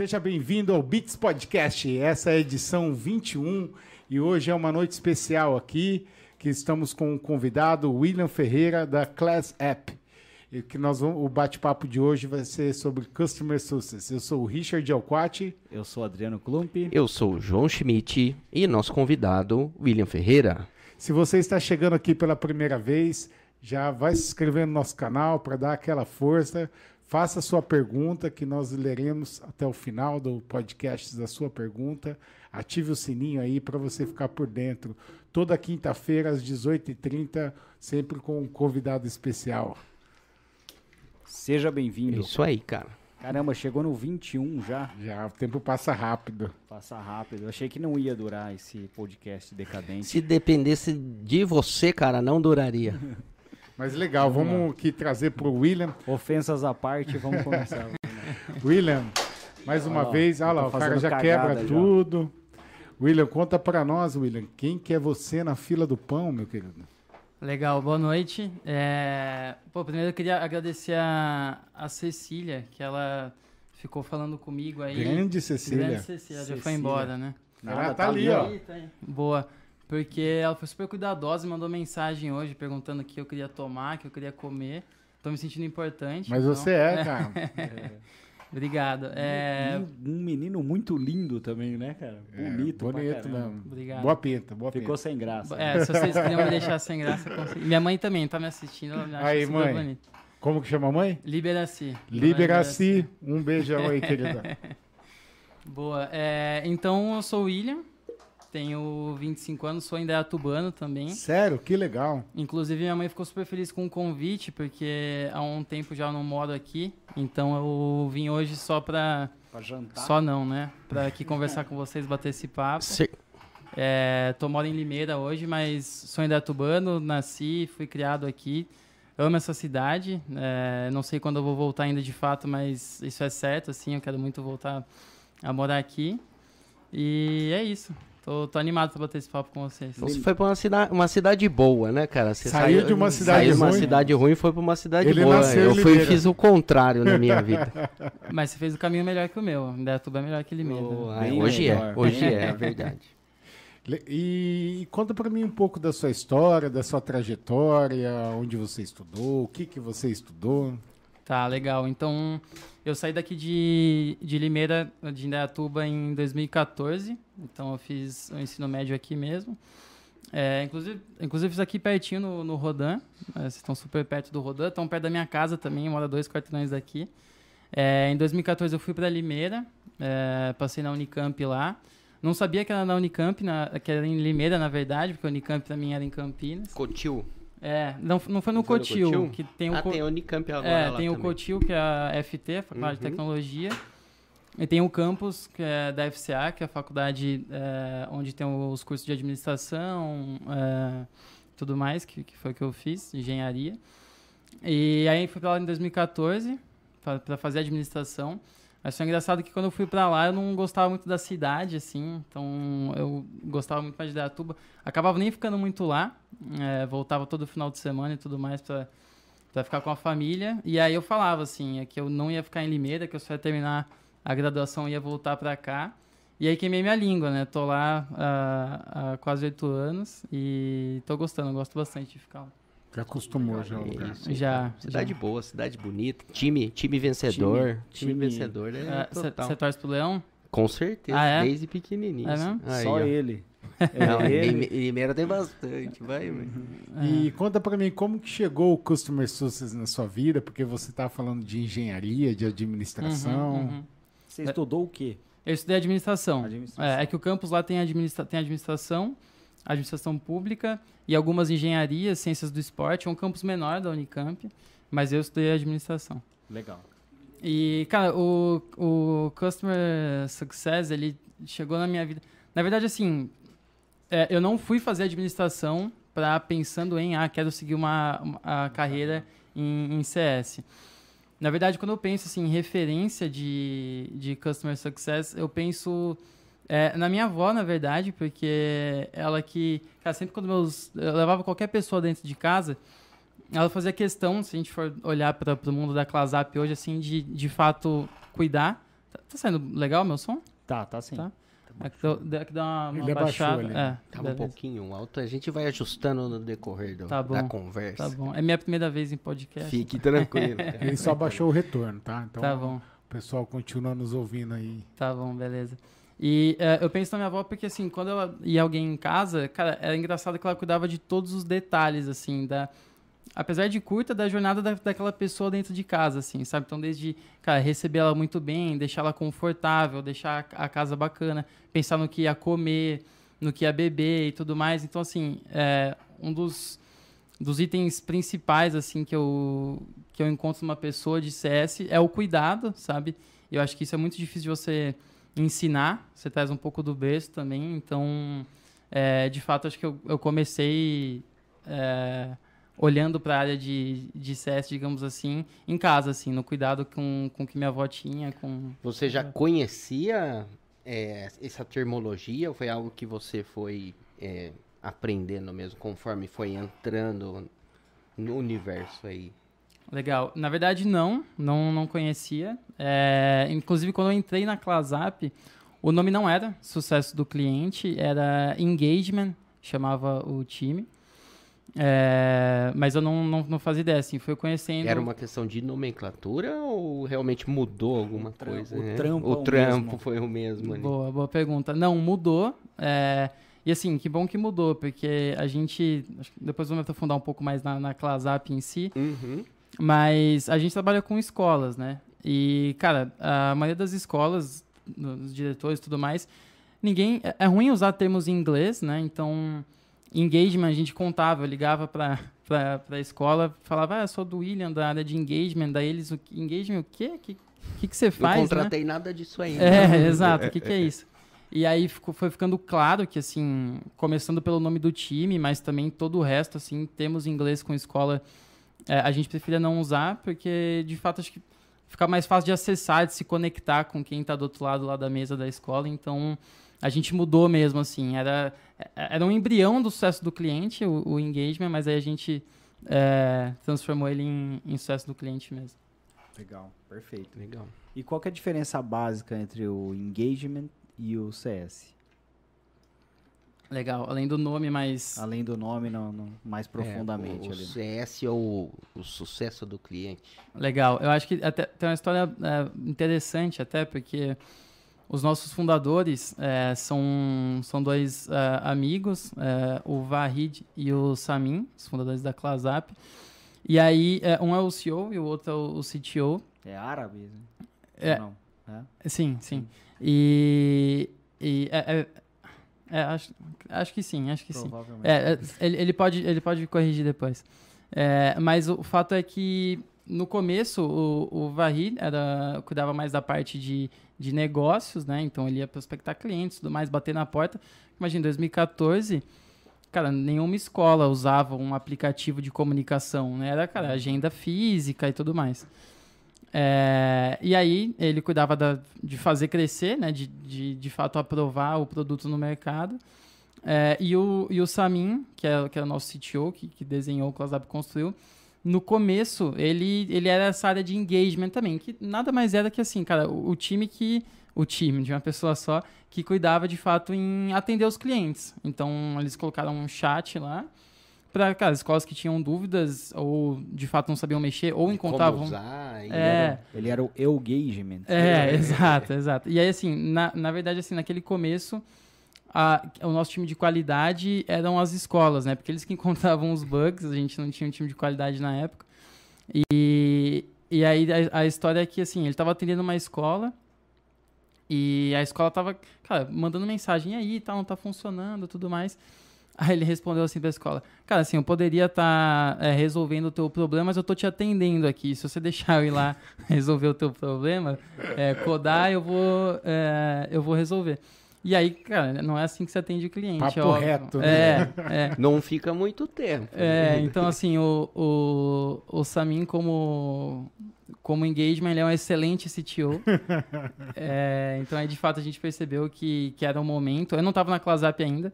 Seja bem-vindo ao Beats Podcast. Essa é a edição 21 e hoje é uma noite especial aqui, que estamos com o convidado William Ferreira da Class App. E que nós vamos, o bate-papo de hoje vai ser sobre Customer Success. Eu sou o Richard Alquati. Eu sou Adriano Klump. Eu sou o João Schmidt e nosso convidado William Ferreira. Se você está chegando aqui pela primeira vez, já vai se inscrever no nosso canal para dar aquela força. Faça sua pergunta que nós leremos até o final do podcast da sua pergunta. Ative o sininho aí para você ficar por dentro. Toda quinta-feira às 18h30, sempre com um convidado especial. Seja bem-vindo. Isso aí, cara. Caramba, chegou no 21 já. Já, o tempo passa rápido. Passa rápido. Eu achei que não ia durar esse podcast decadente. Se dependesse de você, cara, não duraria. Mas legal, vamos, vamos aqui trazer para o William. Ofensas à parte, vamos começar. William, mais uma ó, vez, olha lá, o cara já quebra já. tudo. William, conta para nós, William, quem que é você na fila do pão, meu querido? Legal, boa noite. É... Pô, primeiro eu queria agradecer a, a Cecília, que ela ficou falando comigo aí. Grande Cecília. Grande Cecília, Cecília. já foi embora, né? Ela tá, tá ali, ó. Tá Boa. Porque ela foi super cuidadosa e mandou mensagem hoje perguntando o que eu queria tomar, o que eu queria comer. Tô me sentindo importante. Mas então... você é, cara. é. Obrigado. É... Um, um, menino muito lindo também, né, cara? Bonito, é, bonito mesmo. Obrigado. Boa pinta, boa Ficou sem graça. É, se vocês queriam me deixar sem graça, consegui. Minha mãe também tá me assistindo. Ela aí, mãe. Bonito. Como que chama a mãe? Liberaci. Liberaci. Um beijão aí, querida. Boa. É, então, eu sou o William. Tenho 25 anos, sou indaiatubano também. Sério? Que legal. Inclusive, minha mãe ficou super feliz com o convite, porque há um tempo já não moro aqui. Então, eu vim hoje só pra... Pra jantar? Só não, né? Pra aqui conversar com vocês, bater esse papo. Sim. É, tô moro em Limeira hoje, mas sou indaiatubano, nasci, fui criado aqui. Amo essa cidade. É, não sei quando eu vou voltar ainda de fato, mas isso é certo, assim. Eu quero muito voltar a morar aqui. E é isso. Tô, tô animado pra bater esse papo com vocês. Você foi pra uma cidade, uma cidade boa, né, cara? Você saiu, saiu de uma cidade saiu ruim. de uma cidade ruim e foi pra uma cidade Ele boa. Nasceu eu fui, fiz o contrário na minha vida. Mas você fez o caminho melhor que o meu. Indaiatuba é melhor que Limeira. Oh, né? hoje é, hoje é, é verdade. E, e conta para mim um pouco da sua história, da sua trajetória, onde você estudou, o que, que você estudou. Tá, legal. Então, eu saí daqui de, de Limeira, de Indaiatuba, em 2014. Então, eu fiz o ensino médio aqui mesmo. É, inclusive, inclusive, fiz aqui pertinho no, no Rodan. É, vocês estão super perto do Rodan. Estão perto da minha casa também, mora dois quarteirões daqui. É, em 2014, eu fui para Limeira. É, passei na Unicamp lá. Não sabia que era na Unicamp, na, que era em Limeira, na verdade, porque a Unicamp para mim era em Campinas. Cotil. É, não, não foi no Cotil, que tem o Ah, tem a Unicamp agora É, tem o também. Cotil, que é a FT, Faculdade de Uhum. Tecnologia. E tem o campus, que é da FCA, que é a faculdade é, onde tem os cursos de administração, é, tudo mais, que, que foi o que eu fiz, engenharia. E aí fui para lá em 2014 para fazer administração. Mas foi engraçado que quando eu fui para lá eu não gostava muito da cidade, assim. Então eu gostava muito mais de Dayatuba. Acabava nem ficando muito lá. é, voltava todo final de semana e tudo mais para para ficar com a família. E aí eu falava assim, é que eu não ia ficar em Limeira, que eu só ia terminar a graduação e ia voltar para cá. E aí queimei minha língua, né? Tô lá há, há quase oito anos e tô gostando, gosto bastante de ficar lá. Já acostumou já o É lugar. isso. Já. Cidade já. boa, cidade bonita. Time, time vencedor. Time, Time- vencedor é Você total. torce pro Leão? Com certeza, Ah, é? desde pequenininho. É mesmo? Aí, Só ó. ele. Não, É, ele. Lime- Limeira tem bastante, vai, vai. E conta para mim como que chegou o Customer Success na sua vida, porque você estava falando de engenharia, de administração. Uhum, uhum. Você estudou o quê? Eu estudei administração. Administração. É, é que o campus lá tem, administra tem administração, administração pública e algumas engenharias, ciências do esporte. É um campus menor da Unicamp, mas eu estudei administração. Legal. E, cara, o, o Customer Success, ele chegou na minha vida. Na verdade, assim, é, eu não fui fazer administração para pensando em, ah, quero seguir uma, uma a carreira em, em CS. Na verdade, quando eu penso assim, em referência de, de Customer Success, eu penso é, na minha avó, na verdade, porque ela que, cara, sempre quando meus, eu levava qualquer pessoa dentro de casa, ela fazia questão, se a gente for olhar para o mundo da Clasap hoje, assim, de de fato cuidar Tá, tá saindo legal meu som? Tá, tá sim. Tá. É que deu- é que dá uma, uma Ele abaixou baixada. ali. É, Tava um pouquinho alto, a gente vai ajustando no decorrer do- Tá da conversa. Tá bom. É minha primeira vez em podcast. Fique tranquilo. Ele só baixou o retorno, tá? Então Tá bom. o pessoal continua nos ouvindo aí. Tá bom, beleza. E é, eu penso na minha avó porque, assim, quando ela ia alguém em casa, cara, era engraçado que ela cuidava de todos os detalhes, assim, da... Apesar de curta, da jornada da, daquela pessoa dentro de casa, assim, sabe? Então, desde, cara, receber ela muito bem, deixar ela confortável, deixar a, a casa bacana, pensar no que ia comer, no que ia beber e tudo mais. Então, assim, é, um dos, dos itens principais, assim, que eu, que eu encontro numa pessoa de CS é o cuidado, sabe? Eu acho que isso é muito difícil de você ensinar, você traz um pouco do berço também, então, é, de fato, acho que eu, eu comecei é, olhando para a área de, de CS, digamos assim, em casa, assim, no cuidado com, com que minha avó tinha, com... Você já conhecia é, essa termologia ou foi algo que você foi é, aprendendo mesmo conforme foi entrando no universo aí? Legal. Na verdade, não, não, não conhecia. É, inclusive, quando eu entrei na Clasap, o nome não era Sucesso do Cliente, era Engagement, chamava o time. É, mas eu não, não, não fazia ideia, assim, fui conhecendo... Era uma questão de nomenclatura ou realmente mudou alguma tram- coisa? o né? trampo o é o trampo mesmo. foi o mesmo ali. Boa, boa pergunta. Não, mudou. é, e assim, que bom que mudou, porque a gente. Depois vamos aprofundar um pouco mais na, na Clasap em si. Uhum. Mas a gente trabalha com escolas, né? E, cara, a maioria das escolas, os diretores e tudo mais, ninguém. É é ruim usar termos em inglês, né? Então, engagement a gente contava, eu ligava pra, pra, pra escola, falava, ah, eu sou do William, da área de engagement. Daí eles, o engagement o quê? O que, que, que você Não faz? né? contratei nada disso ainda. É, exato. O que, que é isso? E aí ficou- foi ficando claro que, assim, começando pelo nome do time, mas também todo o resto, assim, temos inglês com escola, é, a gente preferia não usar, porque, de fato, acho que fica mais fácil de acessar, de se conectar com quem está do outro lado lá da mesa da escola. Então, a gente mudou mesmo, assim. Era, é- era um embrião do sucesso do cliente, o, o engagement, mas aí a gente é, transformou ele em, em sucesso do cliente mesmo. Legal, perfeito. Legal. E qual que é a diferença básica entre o engagement e o CS? Legal. Além do nome, mas... Além do nome, no, no- mais profundamente É, o, o ali. CS é o, o sucesso do cliente. Legal. Eu acho que até tem uma história é, interessante até, porque os nossos fundadores é, são, são dois é, amigos, é, o Vahid e o Samin, os fundadores da Clasap. E aí, é, um é o CEO e o outro é o, CTO. É árabe? né? É. Não? É? Sim, sim. E, e é, acho, acho que sim, acho que sim. Provavelmente. É, é, ele, ele pode, ele pode corrigir depois. É, mas o fato é que no começo o, o Vahid era, cuidava mais da parte de, de negócios, né? Então ele ia prospectar clientes, tudo mais, bater na porta. Imagina, em 2014, cara, nenhuma escola usava um aplicativo de comunicação, né? Era, cara, agenda física e tudo mais. É, e aí ele cuidava da- de fazer crescer, né? De, de, de fato aprovar o produto no mercado. É, e, o, e o Samin, que é, que é o nosso CTO, que, que desenhou o ClassUp construiu, no começo ele, ele era essa área de engagement também, que nada mais era que assim, cara, o, o time que. O time de uma pessoa só que cuidava de fato em atender os clientes. Então eles colocaram um chat lá para as escolas que tinham dúvidas ou de fato não sabiam mexer ou encontravam. Como usar, e- É. Ele era o engagement. É, exato, exato. E aí, assim, na, na verdade, assim, naquele começo, a- o nosso time de qualidade eram as escolas, né? Porque eles que encontravam os bugs, a gente não tinha um time de qualidade na época. E, e aí a, a história é que, assim, ele estava atendendo uma escola e a escola tava, cara, mandando mensagem, e aí, tal, não tá funcionando, tudo mais. Aí ele respondeu assim pra escola, cara, assim, eu poderia estar resolvendo o teu problema, mas eu tô te atendendo aqui. Se você deixar eu ir lá resolver o teu problema, é, codar, eu vou, é, eu vou resolver. E aí, cara, não é assim que você atende o cliente. Papo é óbvio. reto, né? É, é. Não fica muito tempo. É, então assim, o, o, o Samin como, como engagement, ele é um excelente CTO. É, então aí, de fato, a gente percebeu que, que era um momento... Eu não estava na ClassUp ainda,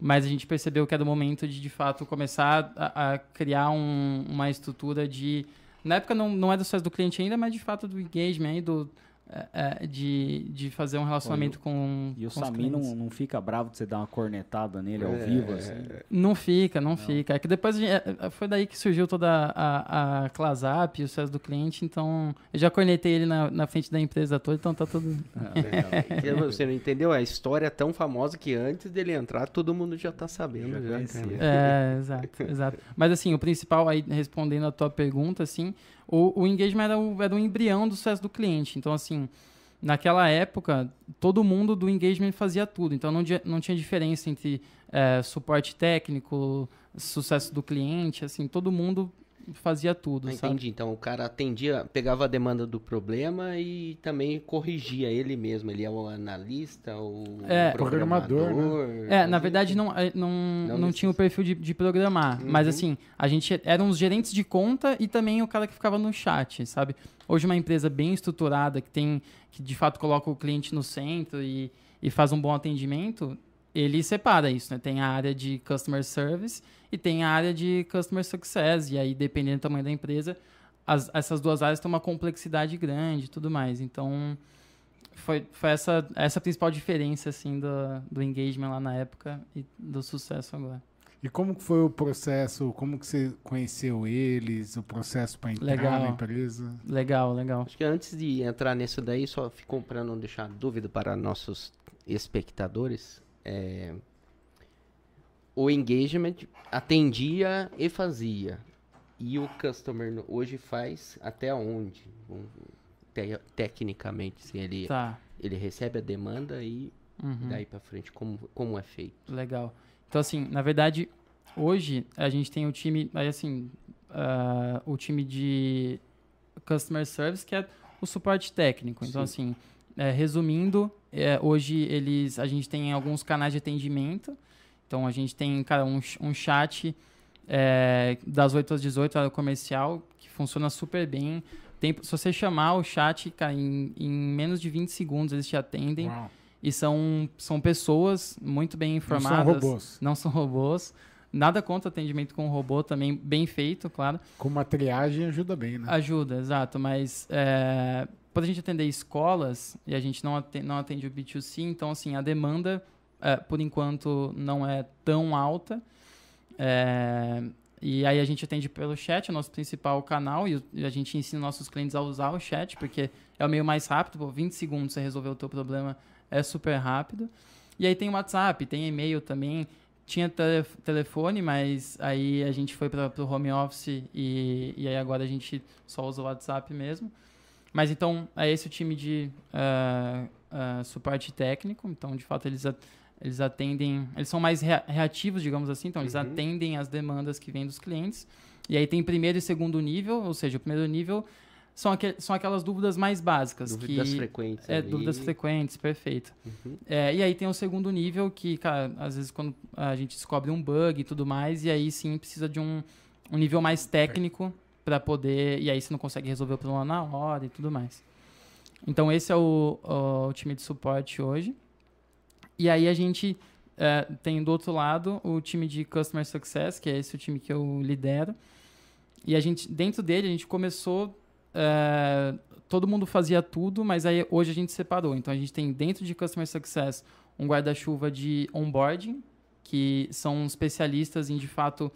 mas a gente percebeu que era o momento de, de fato, começar a, a criar um- uma estrutura de... Na época não, não é do sucesso do cliente ainda, mas de fato do engagement do, é, é, de, de fazer um relacionamento com E o com Sami não, não fica bravo de você dar uma cornetada nele ao É, vivo, é, assim. Não fica, não, fica. É que depois a gente- é, é, foi daí que surgiu toda a, a ClassApp e o sucesso do cliente, então eu já cornetei ele na, na frente da empresa toda, então tá tudo. Que Você não entendeu? A história é tão famosa que antes dele entrar, todo mundo já tá sabendo. Já Já. É, exato, exato. Mas assim, o principal aí, respondendo a tua pergunta, assim, o, o engagement era o, era embrião do sucesso do cliente. Então, assim, naquela época, todo mundo do engagement fazia tudo. Então, não, não tinha diferença entre é, suporte técnico, sucesso do cliente, assim, todo mundo fazia tudo, Ah, sabe? Entendi. Então o cara atendia, pegava a demanda do problema e também corrigia ele mesmo. Ele é o analista, o É. Programador, programador. É, na verdade não, é, não, Não não, tinha o perfil de, de programar. Mas Uhum. assim, a gente eram os gerentes de conta e também o cara que ficava no chat, sabe? Hoje uma empresa bem estruturada, que tem, que de fato coloca o cliente no centro e, e faz um bom atendimento, ele separa isso, né? Tem a área de customer service e tem a área de customer success. E aí, dependendo do tamanho da empresa, as- essas duas áreas têm uma complexidade grande e tudo mais. Então, foi, foi essa, essa a principal diferença, assim, do, do engagement lá na época e do sucesso agora. E como que foi o processo? Como que você conheceu eles? O processo para entrar Legal. na empresa? Legal, legal. Acho que antes de entrar nisso daí, só ficou para não deixar dúvida para nossos espectadores. é, o engagement atendia e fazia. E o customer hoje faz até onde? Te- tecnicamente, se ele, Tá. ele recebe a demanda e Uhum. daí para frente, como, como é feito? Legal. Então, assim, na verdade, hoje a gente tem o time, aí assim, ah, o time de Customer Service, que é o suporte técnico. Então, assim, é, resumindo, é, hoje eles, a gente tem alguns canais de atendimento. Então, a gente tem, cara, um, um chat é, das 8 às 18, horário comercial, que funciona super bem. Tem, se você chamar o chat, cara, em, em menos de 20 segundos eles te atendem. Uau. E são, são pessoas muito bem Não informadas. são robôs. Não são robôs. Nada contra atendimento com robô, também bem feito, claro. Com uma triagem ajuda bem, né? Ajuda, exato. Mas é, para a gente atender escolas, e a gente não atende, não atende o B2C, então, assim, a demanda, é, por enquanto, não é tão alta. É, e aí a gente atende pelo chat, é nosso principal canal, e a gente ensina nossos clientes a usar o chat, porque é o meio mais rápido, pô, 20 segundos você resolver o teu problema é super rápido. E aí tem o WhatsApp, tem e-mail também. Tinha tele- telefone, mas aí a gente foi para o home office e, e aí agora a gente só usa o WhatsApp mesmo. Mas então é esse o time de ah, ah, suporte técnico. Então, de fato, eles, eles atendem. Eles são mais rea- reativos, digamos assim. Então, eles Uhum. atendem as demandas que vêm dos clientes. E aí tem primeiro e segundo nível, ou seja, o primeiro nível são, aquel, são aquelas dúvidas mais básicas. Dúvidas que, frequentes. É, ali. dúvidas frequentes, perfeito. Uhum. É, e aí tem o segundo nível que, cara, às vezes quando a gente descobre um bug e tudo mais, e aí sim precisa de um, um nível mais técnico para poder. E aí você não consegue resolver o problema na hora e tudo mais. Então esse é o, o time de suporte hoje. E aí a gente é, tem do outro lado o time de Customer Success, que é esse o time que eu lidero. E a gente, dentro dele, a gente começou. é, todo mundo fazia tudo, mas aí hoje a gente separou. Então a gente tem dentro de Customer Success um guarda-chuva de onboarding, que são especialistas em de fato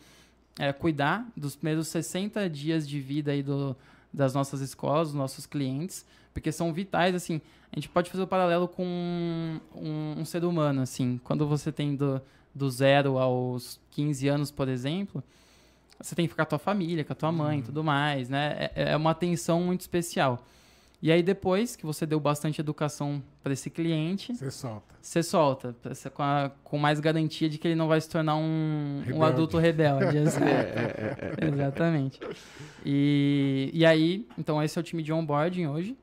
é, cuidar dos primeiros 60 dias de vida aí do, das nossas escolas, dos nossos clientes, porque são vitais, assim, a gente pode fazer o paralelo com um, um ser humano, assim, quando você tem do, do zero aos 15 anos, por exemplo, você tem que ficar com a tua família, com a tua mãe e tudo mais, né? É, é uma atenção muito especial. E aí, depois que você deu bastante educação para esse cliente, Você solta. você solta, com, a- com mais garantia de que ele não vai se tornar um, um Rebelde. adulto rebelde. assim. Exatamente. E, e aí, então esse é o time de onboarding hoje.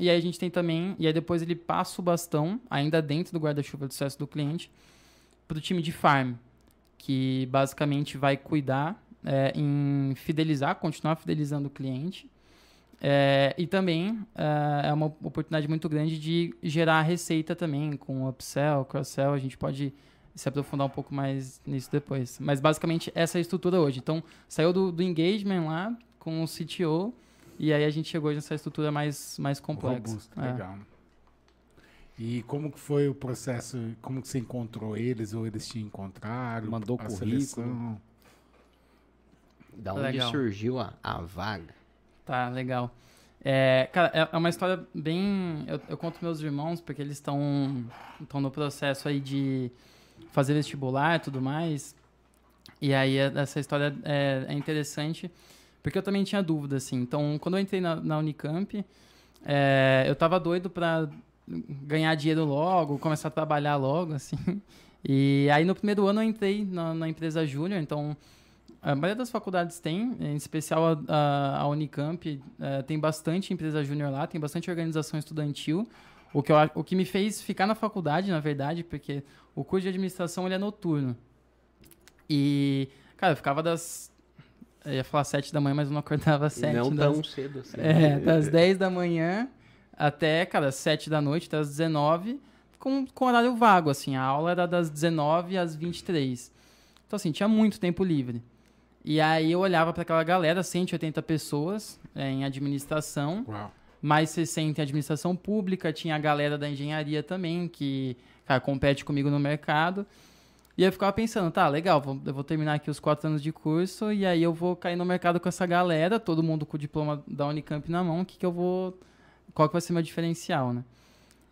E aí a gente tem também, e aí depois ele passa o bastão, ainda dentro do guarda-chuva do sucesso do cliente, para o time de farm, que basicamente vai cuidar é, em fidelizar, continuar fidelizando o cliente. É, e também é, é uma oportunidade muito grande de gerar receita também com upsell, cross-sell. A gente pode se aprofundar um pouco mais nisso depois. Mas basicamente essa é a estrutura hoje. Então saiu do, do engagement lá com o CTO E aí a gente chegou nessa estrutura mais, mais complexa. Robusto, É. legal. E como que foi o processo? Como que você encontrou eles ou eles te encontraram? Mandou a currículo. seleção? Da onde Legal. surgiu a, a vaga? Tá, legal. É, cara, é é uma história bem. Eu, eu conto meus irmãos, porque eles estão estão no processo aí de fazer vestibular e tudo mais. E aí é- essa história é, é interessante, porque eu também tinha dúvida, assim. Então, quando eu entrei na, na Unicamp, é, eu tava doido pra ganhar dinheiro logo, começar a trabalhar logo, assim. E aí no primeiro ano eu entrei na, na empresa Júnior, então a maioria das faculdades tem, em especial a, a- a Unicamp, eh, tem bastante empresa júnior lá, tem bastante organização estudantil. O que, eu, o que me fez ficar na faculdade, na verdade, porque o curso de administração ele é noturno. E, cara, eu ficava das. Eu ia falar sete da manhã, mas eu não acordava às sete. não das, tão cedo assim. é, das 10 da manhã até, cara, 7 da noite, até as 19, com, com horário vago, assim. A aula era das 19 às 23. Então, assim, tinha muito tempo livre. E aí eu olhava para aquela galera, 180 pessoas é, em administração, Uau. mais 60 em administração pública, tinha a galera da engenharia também, que, cara, compete comigo no mercado. E eu ficava pensando, tá, legal, vou- eu vou terminar aqui os quatro anos de curso e aí eu vou cair no mercado com essa galera, todo mundo com o diploma da Unicamp na mão, o que, que eu vou. Qual que vai ser meu diferencial, né?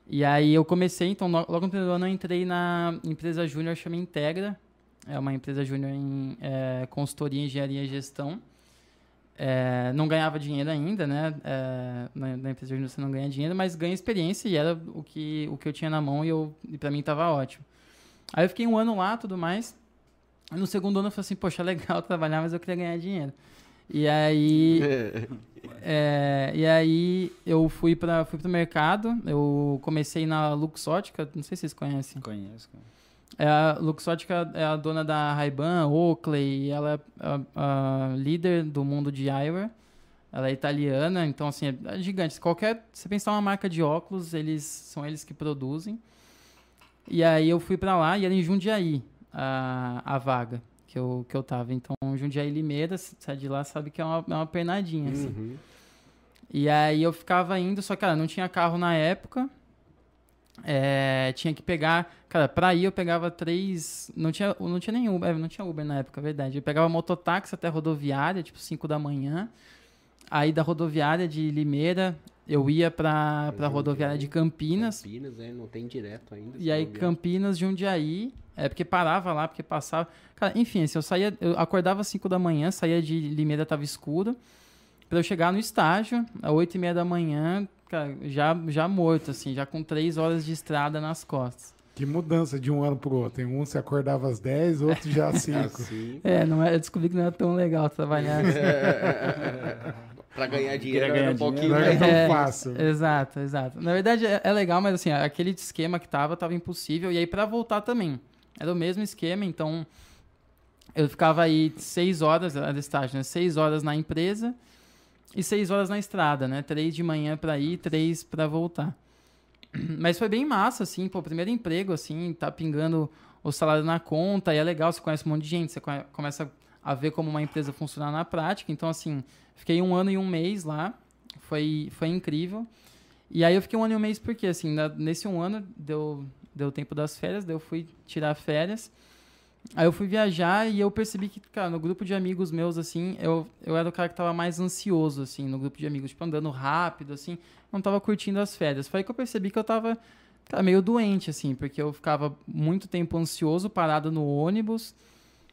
E aí eu comecei, então lo- logo no primeiro ano eu entrei na empresa júnior chama Integra. É uma empresa júnior em é, consultoria, engenharia e gestão. É, não ganhava dinheiro ainda, né? É, na, na empresa júnior você não ganha dinheiro, mas ganha experiência e era o que, o que eu tinha na mão e, e pra mim tava ótimo. Aí eu fiquei um ano lá, tudo mais. No segundo ano eu falei assim, poxa, legal trabalhar, mas eu queria ganhar dinheiro. E aí, é, e aí eu fui para fui pro mercado, eu comecei na Luxótica, não sei se vocês conhecem. Conheço. É, a Luxótica é a dona da Ray-Ban, Oakley, e ela é a, a líder do mundo de eyewear. Ela é italiana, então assim, é, é gigante. Qualquer, você pensar uma marca de óculos, eles são eles que produzem. E aí eu fui pra lá e era em Jundiaí a, a vaga que eu, que eu tava. Então, Jundiaí Limeira, sai de lá, sabe que é uma, é uma pernadinha, assim. Uhum. E aí eu ficava indo, só que, cara, não tinha carro na época. É, tinha que pegar. Cara, pra ir eu pegava três. Não tinha, não tinha nem Uber, é, não tinha Uber na época, é verdade. Eu pegava mototáxi até a rodoviária, tipo 5 da manhã. Aí da rodoviária de Limeira, eu ia pra, pra rodoviária de Campinas. Campinas, é, não tem direto ainda. E aí, se não Campinas, Jundiaí. É porque parava lá, porque passava. Cara, enfim, assim, eu saía, eu acordava às 5 da manhã, saía de Limeira, tava escuro. Pra eu chegar no estágio, às 8 e meia da manhã, cara, já, já morto, assim, já com 3 horas de estrada nas costas. Que mudança de um ano pro outro. Tem um você acordava às 10, outro já às 5. Assim, É, não é, eu descobri que não era tão legal trabalhar. assim. pra ganhar dinheiro ganhar era um pouquinho Não mais. era tão É, fácil. Exato, exato. Na verdade é, é legal, mas assim, aquele esquema que tava, tava impossível. E aí pra voltar também. Era o mesmo esquema, então eu ficava aí seis horas, era estágio, né? Seis horas na empresa e seis horas na estrada, né? Três de manhã pra ir, três pra voltar. Mas foi bem massa, assim, pô, primeiro emprego, assim, tá pingando o salário na conta, e é legal, você conhece um monte de gente, você conhe- começa a ver como uma empresa funciona na prática. Então, assim, fiquei um ano e um mês lá, foi, foi incrível. E aí eu fiquei um ano e um mês porque, assim, nesse um ano deu, deu tempo das férias, daí eu fui tirar férias. Aí eu fui viajar e eu percebi que, cara, no grupo de amigos meus, assim, eu, eu era o cara que tava mais ansioso, assim, no grupo de amigos, tipo, andando rápido, assim, não tava curtindo as férias. Foi aí que eu percebi que eu tava, cara, meio doente, assim, porque eu ficava muito tempo ansioso, parado no ônibus,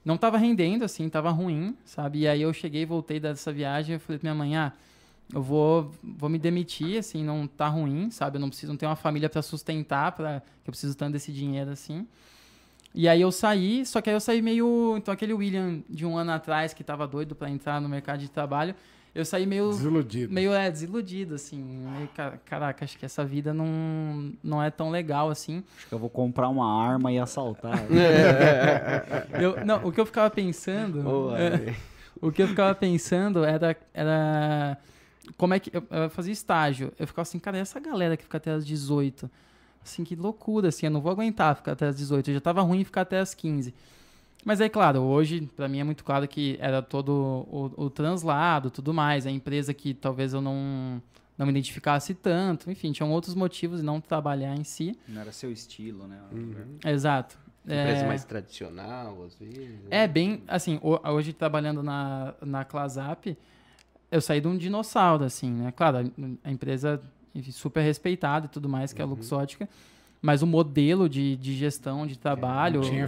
não tava rendendo, assim, tava ruim, sabe? E aí eu cheguei, voltei dessa viagem, eu falei pra minha mãe, ah, eu vou, vou me demitir, assim, não tá ruim, sabe? Eu não preciso não ter uma família para sustentar, para que eu preciso tanto desse dinheiro assim. E aí eu saí, só que aí eu saí meio, então aquele William de um ano atrás que tava doido para entrar no mercado de trabalho, eu saí meio Desiludido. meio é, desiludido assim, meio, ca- caraca, acho que essa vida não não é tão legal assim. Acho que eu vou comprar uma arma e assaltar. Eu, não, o que eu ficava pensando, Boa, é. O que eu ficava pensando era, era como é que eu, eu fazia estágio. Eu ficava assim, cara, e essa galera que fica até as 18? Assim, que loucura, assim, eu não vou aguentar ficar até as 18. Eu já tava ruim ficar até as 15. Mas aí, claro, hoje, para mim é muito claro que era todo o, o translado, tudo mais. A empresa que talvez eu não, não me identificasse tanto. Enfim, tinham outros motivos de não trabalhar em si. Não era seu estilo, né? Exato. Empresa É, mais tradicional, às vezes. É bem, assim, ho- hoje trabalhando na, na Clasap, eu saí de um dinossauro, assim, né? Claro, a, a empresa enfim, super respeitada e tudo mais, que é a Luxótica, mas o modelo de, de gestão de trabalho... não tinha e, a,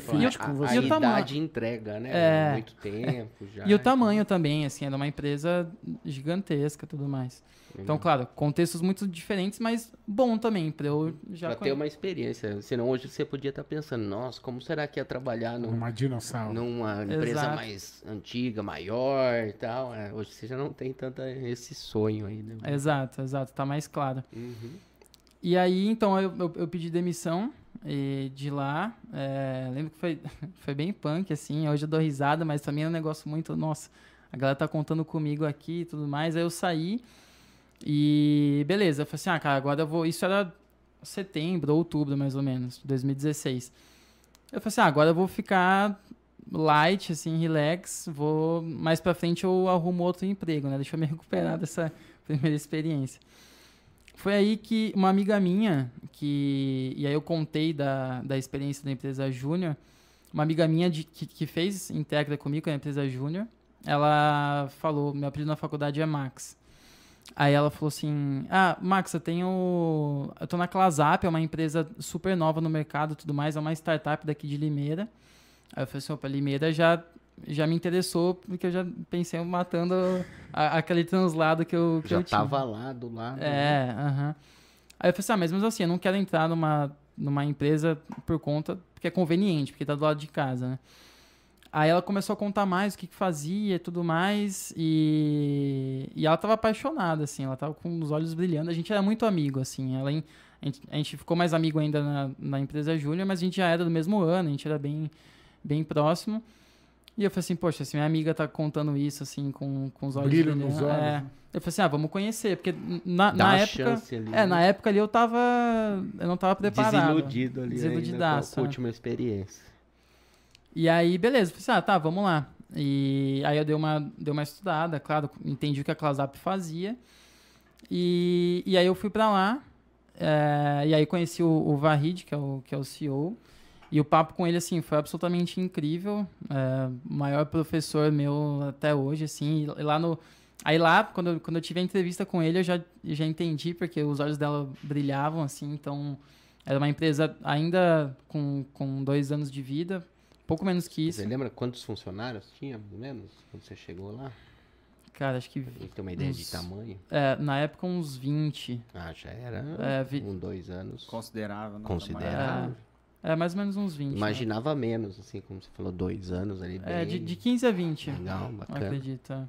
você. a e o tamanho. idade entrega, né? É. Muito tempo já. E o tamanho também, assim, era uma empresa gigantesca e tudo mais. Então, claro, contextos muito diferentes, mas bom também, pra eu já Pra ter uma experiência. Senão hoje você podia estar pensando, nossa, como será que é trabalhar num- Uma dinossauro. numa empresa Exato. mais antiga, maior e tal. É, hoje você já não tem tanto esse sonho aí, né? Exato, exato, tá mais claro. Uhum. E aí, então, eu, eu, eu pedi demissão de lá. é, lembro que foi, foi bem punk, assim. Hoje eu dou risada, mas também é um negócio muito. Nossa, a galera tá contando comigo aqui e tudo mais. Aí eu saí e beleza. Eu falei assim: ah, cara, agora eu vou. Isso era setembro, outubro mais ou menos, de 2016. Eu falei assim: ah, agora eu vou ficar light, assim, relax. Vou. Mais pra frente eu arrumo outro emprego, né? Deixa eu me recuperar dessa primeira experiência. Foi aí que uma amiga minha, que. E aí eu contei da, da experiência da empresa Júnior. Uma amiga minha de, que, que fez Integra comigo com a empresa Júnior. Ela falou: meu apelido na faculdade é Max. Aí ela falou assim: Ah, Max, eu tenho. Eu tô na Clasap, é uma empresa super nova no mercado tudo mais, é uma startup daqui de Limeira. Aí eu falei assim: opa, Limeira já, já me interessou, porque eu já pensei matando a- aquele translado que eu, que Já eu tinha. tava lá do lado. né? É, aham. Aí eu falei assim, ah, mas mesmo assim, eu não quero entrar numa, numa empresa por conta, porque é conveniente, porque tá do lado de casa, né? Aí ela começou a contar mais o que, que fazia e tudo mais, e, e ela tava apaixonada, assim, ela tava com os olhos brilhando, a gente era muito amigo, assim, ela, em- a, gente, a gente ficou mais amigo ainda na, na empresa Júnior, mas a gente já era do mesmo ano, a gente era bem, bem próximo, e eu falei assim, poxa, se minha amiga tá contando isso, assim, com, com os olhos Brilho brilhando, nos olhos. é, né? eu falei assim, ah, vamos conhecer, porque na, Dá na uma época... chance ali. É, na né? época ali eu tava. Eu não tava preparado. Desiludido ali. Desiludidaço, ainda é. última experiência. E aí, beleza, falei assim, ah, tá, vamos lá. E aí eu dei uma, dei uma estudada, claro, entendi o que a Clasap fazia. E, e aí eu fui pra lá. é, e aí conheci o, o Vahid, que é o, que é o CEO. E o papo com ele, assim, foi absolutamente incrível. É, o maior professor meu até hoje, assim. E lá no... Aí lá, quando, eu- quando eu tive a entrevista com ele, eu já, já entendi, porque os olhos dela brilhavam, assim. Então, era uma empresa ainda com, com dois anos de vida. Pouco menos que isso. Você lembra quantos funcionários tinha, ou menos, quando você chegou lá? Cara, acho que... Ter uma ideia de Uns- tamanho. é, na época, uns 20. Ah, já era É, vi- um, dois anos. Considerável, né? Considerável. É, mais ou menos uns 20. né? Imaginava menos, assim, como você falou, dois anos ali. É, bem de, de 15 a 20. Legal, bacana. acredito. é.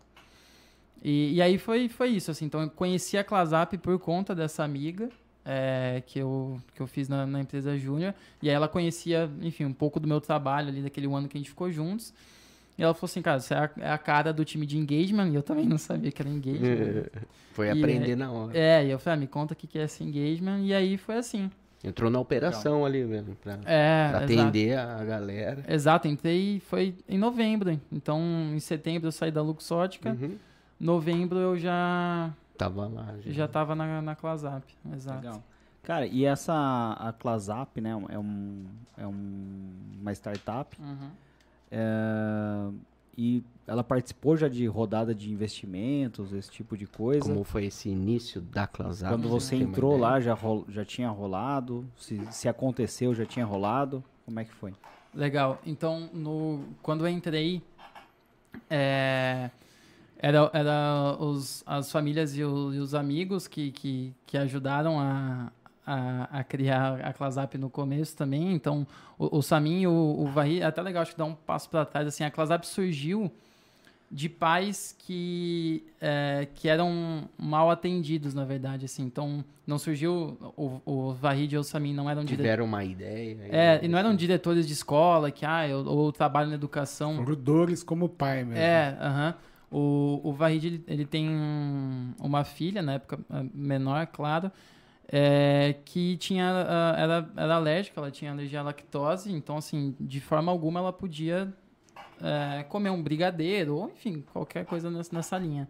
E, e aí foi, foi isso, assim. Então eu conheci a Clasap por conta dessa amiga é, que, eu, que eu fiz na, na empresa Júnior. E aí ela conhecia, enfim, um pouco do meu trabalho ali, daquele ano que a gente ficou juntos. E ela falou assim, cara, você é a, é a cara do time de engagement. E eu também não sabia que era engagement. Foi E aprender é- na hora. é, e eu falei, ah, me conta o que que é esse engagement. E aí foi assim. Entrou na operação ali mesmo, pra, É, pra exato. atender a galera. Exato, entrei, foi em novembro. Então, em setembro eu saí da Luxótica. Uhum. Novembro eu já Tava lá. já tava na, na Clasap. Exato. Legal. Cara, e essa a Clasap, né, é, um, é um, uma startup Uhum. é, e ela participou já de rodada de investimentos, esse tipo de coisa. Como foi esse início da Clasap? Quando você entrou lá, já, rol- já tinha rolado? Se, se aconteceu, já tinha rolado? Como é que foi? Legal. Então, no, quando eu entrei, é, era, era os, as famílias e, o- e os amigos que, que, que ajudaram a, a, a criar a Clasap no começo também. Então, o, o Samin e o, o Varri, é até legal, acho que dar um passo para trás. Assim, a Clasap surgiu de pais que, é, que eram mal atendidos, na verdade. Assim. Então, não surgiu... O, o Vahid e o Samin não eram diretores. Tiveram uma ideia. É, e não eram assim. diretores de escola, que, ah, eu, ou trabalho na educação. Foram dores como pai mesmo. É, aham. O, o Vahid, ele, ele tem um- uma filha, na época eh, menor, claro, é, que tinha, ah, era, era alérgica, ela tinha alergia à lactose, então, assim, de forma alguma ela podia é, comer um brigadeiro, ou enfim, qualquer coisa nessa, linha.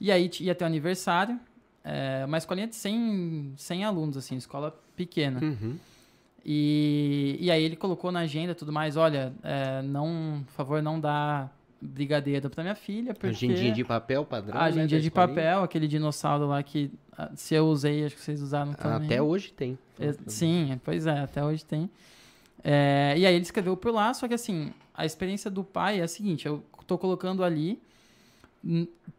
E aí ia ter um aniversário, é, uma escolinha de 100, 100 alunos, assim, escola pequena. Uhum. E, e aí ele colocou na agenda e tudo mais, olha, é, não, por favor, não dá brigadeiro pra minha filha, porque... Agendinha de papel padrão. Ah, né, agendinha da de escolinha? papel, aquele dinossauro lá que ah, se eu usei, acho que vocês usaram também. Até hoje tem. É, Sim, pois é, até hoje tem. É, e aí ele escreveu por lá, só que assim, a experiência do pai é a seguinte, eu tô colocando ali,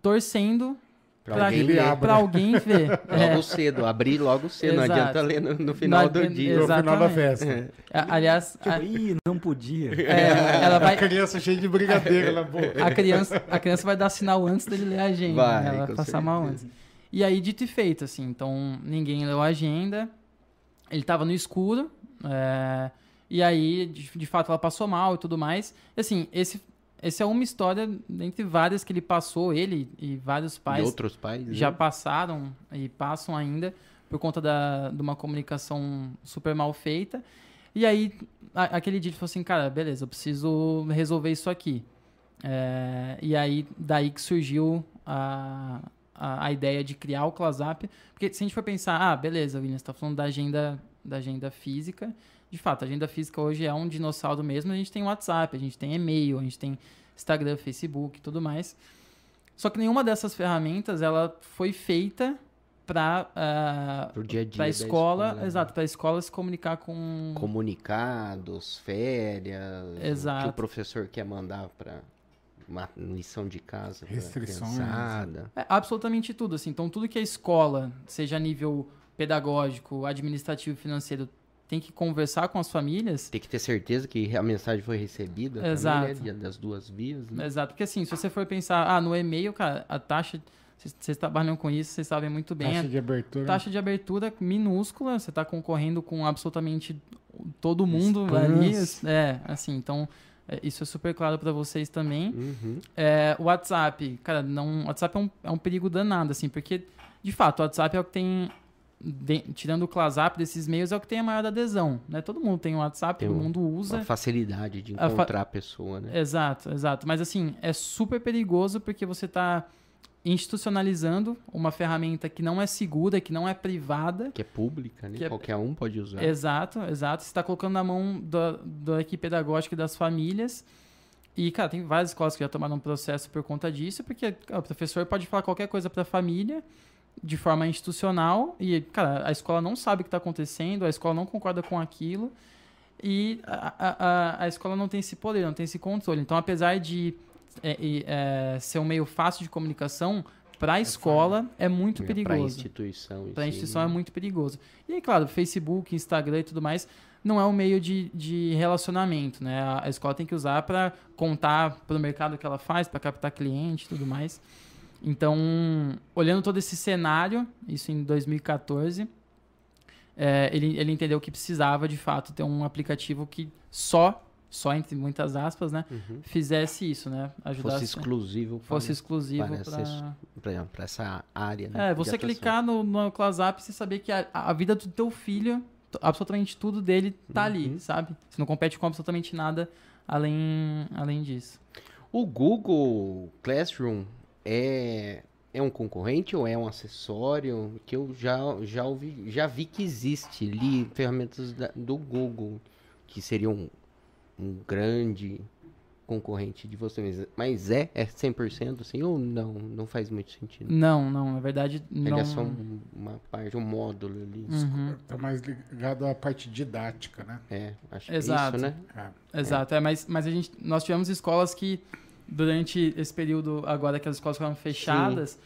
torcendo Pra pra, alguém ler. pra, abra. alguém ver. É, Logo cedo, abrir logo cedo. Não Exato. adianta ler no, no final Não do dia. No final da Exatamente. festa. a- aliás, a, Tipo, ih, não podia. é, ela A vai, criança cheia de brigadeiro na boca. a, criança, a criança vai dar sinal antes dele ler a agenda, Vai, né? ela vai passar mal antes. E aí, dito e feito, assim, então ninguém leu a agenda, ele tava no escuro, é, e aí, de, de fato, ela passou mal e tudo mais. E assim, esse, esse é uma história dentre várias que ele passou, ele e vários E pais outros pais. né? já passaram e passam ainda por conta da, de uma comunicação super mal feita. E aí, a- aquele dia ele falou assim, cara, beleza, eu preciso resolver isso aqui. É, e aí, daí que surgiu a, a, a ideia de criar o ClassApp. Porque se a gente for pensar, ah, beleza, William, você está falando da agenda, da agenda física. De fato, a agenda física hoje é um dinossauro mesmo. A gente tem WhatsApp, a gente tem e-mail, a gente tem Instagram, Facebook e tudo mais. Só que nenhuma dessas ferramentas ela foi feita para Pro dia a dia escola, escola, né? exato, para a escola se comunicar com Comunicados, férias. O que Exato. o professor quer mandar para uma lição de casa. Restrições. É, absolutamente tudo, assim. Então, tudo que a escola, seja a nível pedagógico, administrativo, financeiro, tem que conversar com as famílias. Tem que ter certeza que a mensagem foi recebida. Exato. Também, né? Das duas vias. Né? Exato, porque assim, se você for pensar, ah, no e-mail, cara, a taxa, vocês- trabalham com isso, vocês sabem muito bem, Taxa de abertura. taxa de abertura minúscula, você está concorrendo com absolutamente todo mundo ali. É, assim, então, é, isso é super claro para vocês também. Uhum. É, o WhatsApp, cara, não, o WhatsApp é um, é um perigo danado, assim, porque, de fato, o WhatsApp é o que tem, de- tirando o ClassApp desses meios, é o que tem a maior adesão, né? Todo mundo tem o WhatsApp, Tem todo mundo usa. A facilidade de A fa- encontrar a pessoa, né? Exato, exato. Mas, assim, é super perigoso porque você está institucionalizando uma ferramenta que não é segura, que não é privada, Que é pública, né? É- Qualquer um pode usar. Exato, exato. Você está colocando na mão da, da equipe pedagógica e das famílias. E, cara, tem várias escolas que já tomaram um processo por conta disso, porque o professor pode falar qualquer coisa para a família de forma institucional e, cara, a escola não sabe o que está acontecendo, a escola não concorda com aquilo e a, a, a, escola não tem esse poder, não tem esse controle. Então, apesar de é, é, ser um meio fácil de comunicação, para a escola é muito Para a perigoso. instituição. Para a instituição é né? muito perigoso. E aí, claro, Facebook, Instagram e tudo mais não é um meio de, de relacionamento, né? A, a escola tem que usar para contar para o mercado o que ela faz, para captar cliente e tudo mais. Então, olhando todo esse cenário, isso em 2014, é, ele, ele entendeu que precisava, de fato, ter um aplicativo que só, só entre muitas aspas, né? Uhum. Fizesse isso, né? Ajudasse, Fosse exclusivo para fosse exclusivo para para... essa- área. Né, É, você clicar no, no ClassApp e saber que a, a vida do teu filho, absolutamente tudo dele tá ali, Uhum. sabe? Você não compete com absolutamente nada além, além disso. O Google Classroom é, é um concorrente ou é um acessório? Que eu já, já, ouvi, já vi que existe ali ferramentas da- do Google que seriam um, um grande concorrente de vocês. Mas é, é 100% assim ou não? Não faz muito sentido. Não, não, na verdade, Ele não. é só um- uma parte, um módulo ali. Uhum, Tá mais ligado à parte didática, né? É, acho Exato. que é isso, né? É. exato, é, mas, mas a gente, nós tivemos escolas que, durante esse período agora que as escolas foram fechadas,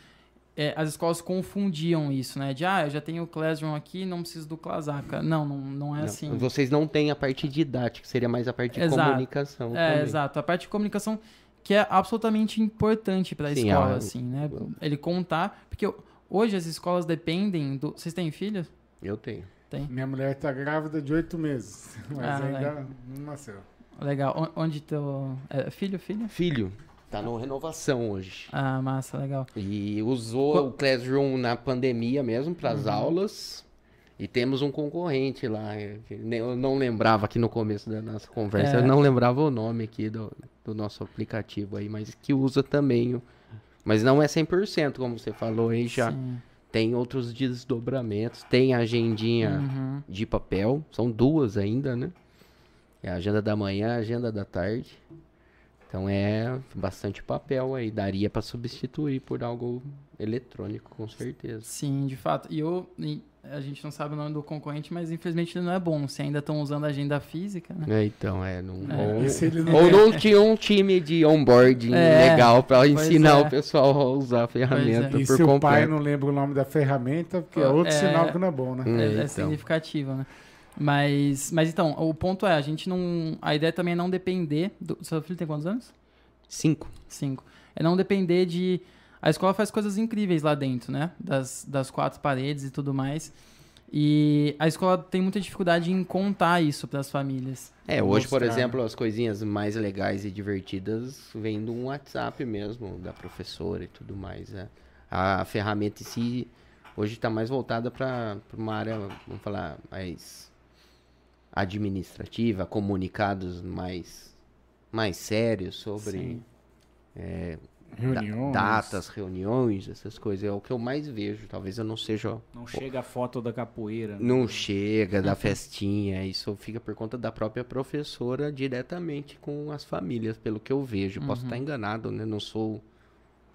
é, as escolas confundiam isso, né? De, ah, eu já tenho o Classroom aqui, não preciso do ClassApp. Cara, Não, não, não é Não, assim. Vocês não têm a parte didática, seria mais a parte de Exato. comunicação. É, também. exato. A parte de comunicação que é absolutamente importante para a escola, a- assim, né? Ele contar, porque hoje as escolas dependem do. Vocês têm filhos? Eu tenho. Tem. Minha mulher tá grávida de oito meses, mas Ah, ainda legal. não nasceu. Legal. Onde teu. É, filho, filha? Filho, tá no renovação hoje. Ah, massa, legal. E usou Qual- o Classroom na pandemia mesmo para as Uhum. aulas. E temos um concorrente lá, é, eu não lembrava aqui no começo da nossa conversa, É. eu não lembrava o nome aqui do, do nosso aplicativo aí, mas que usa também. Mas não é 100%, como você falou aí, já Sim. tem outros desdobramentos, tem a agendinha Uhum. de papel, são duas ainda, né? É a agenda da manhã, a agenda da tarde. Então é bastante papel aí, daria para substituir por algo eletrônico, com certeza. Sim, de fato. E eu, e a gente não sabe o nome do concorrente, mas infelizmente ele não é bom. Se ainda estão usando a agenda física, né? É, então, é. Não, É. Ou, ou não tinha um time de onboarding É, legal para ensinar é. o pessoal a usar a ferramenta E por se o pai completo. não lembra o nome da ferramenta, porque é É. outro sinal que não é bom, né? É, é então. significativo, né? Mas, mas então, o ponto é, a gente não. A ideia também é não depender. Do, seu filho tem quantos anos? Cinco. Cinco. É não depender de. A escola faz coisas incríveis lá dentro, né? Das, das quatro paredes e tudo mais. E a escola tem muita dificuldade em contar isso para as famílias. É, hoje, por Mostrar, exemplo, as coisinhas mais legais e divertidas vêm de um WhatsApp mesmo, da professora e tudo mais. né? A ferramenta em si hoje está mais voltada para uma área, vamos falar, mais administrativa, comunicados mais, mais sérios sobre da- Reuniões. datas, reuniões, essas coisas. É o que eu mais vejo. Talvez eu não seja Não chega a foto da capoeira. né? não chega da festinha, isso fica por conta da própria professora diretamente com as famílias, pelo que eu vejo. Posso estar enganado, né? Não sou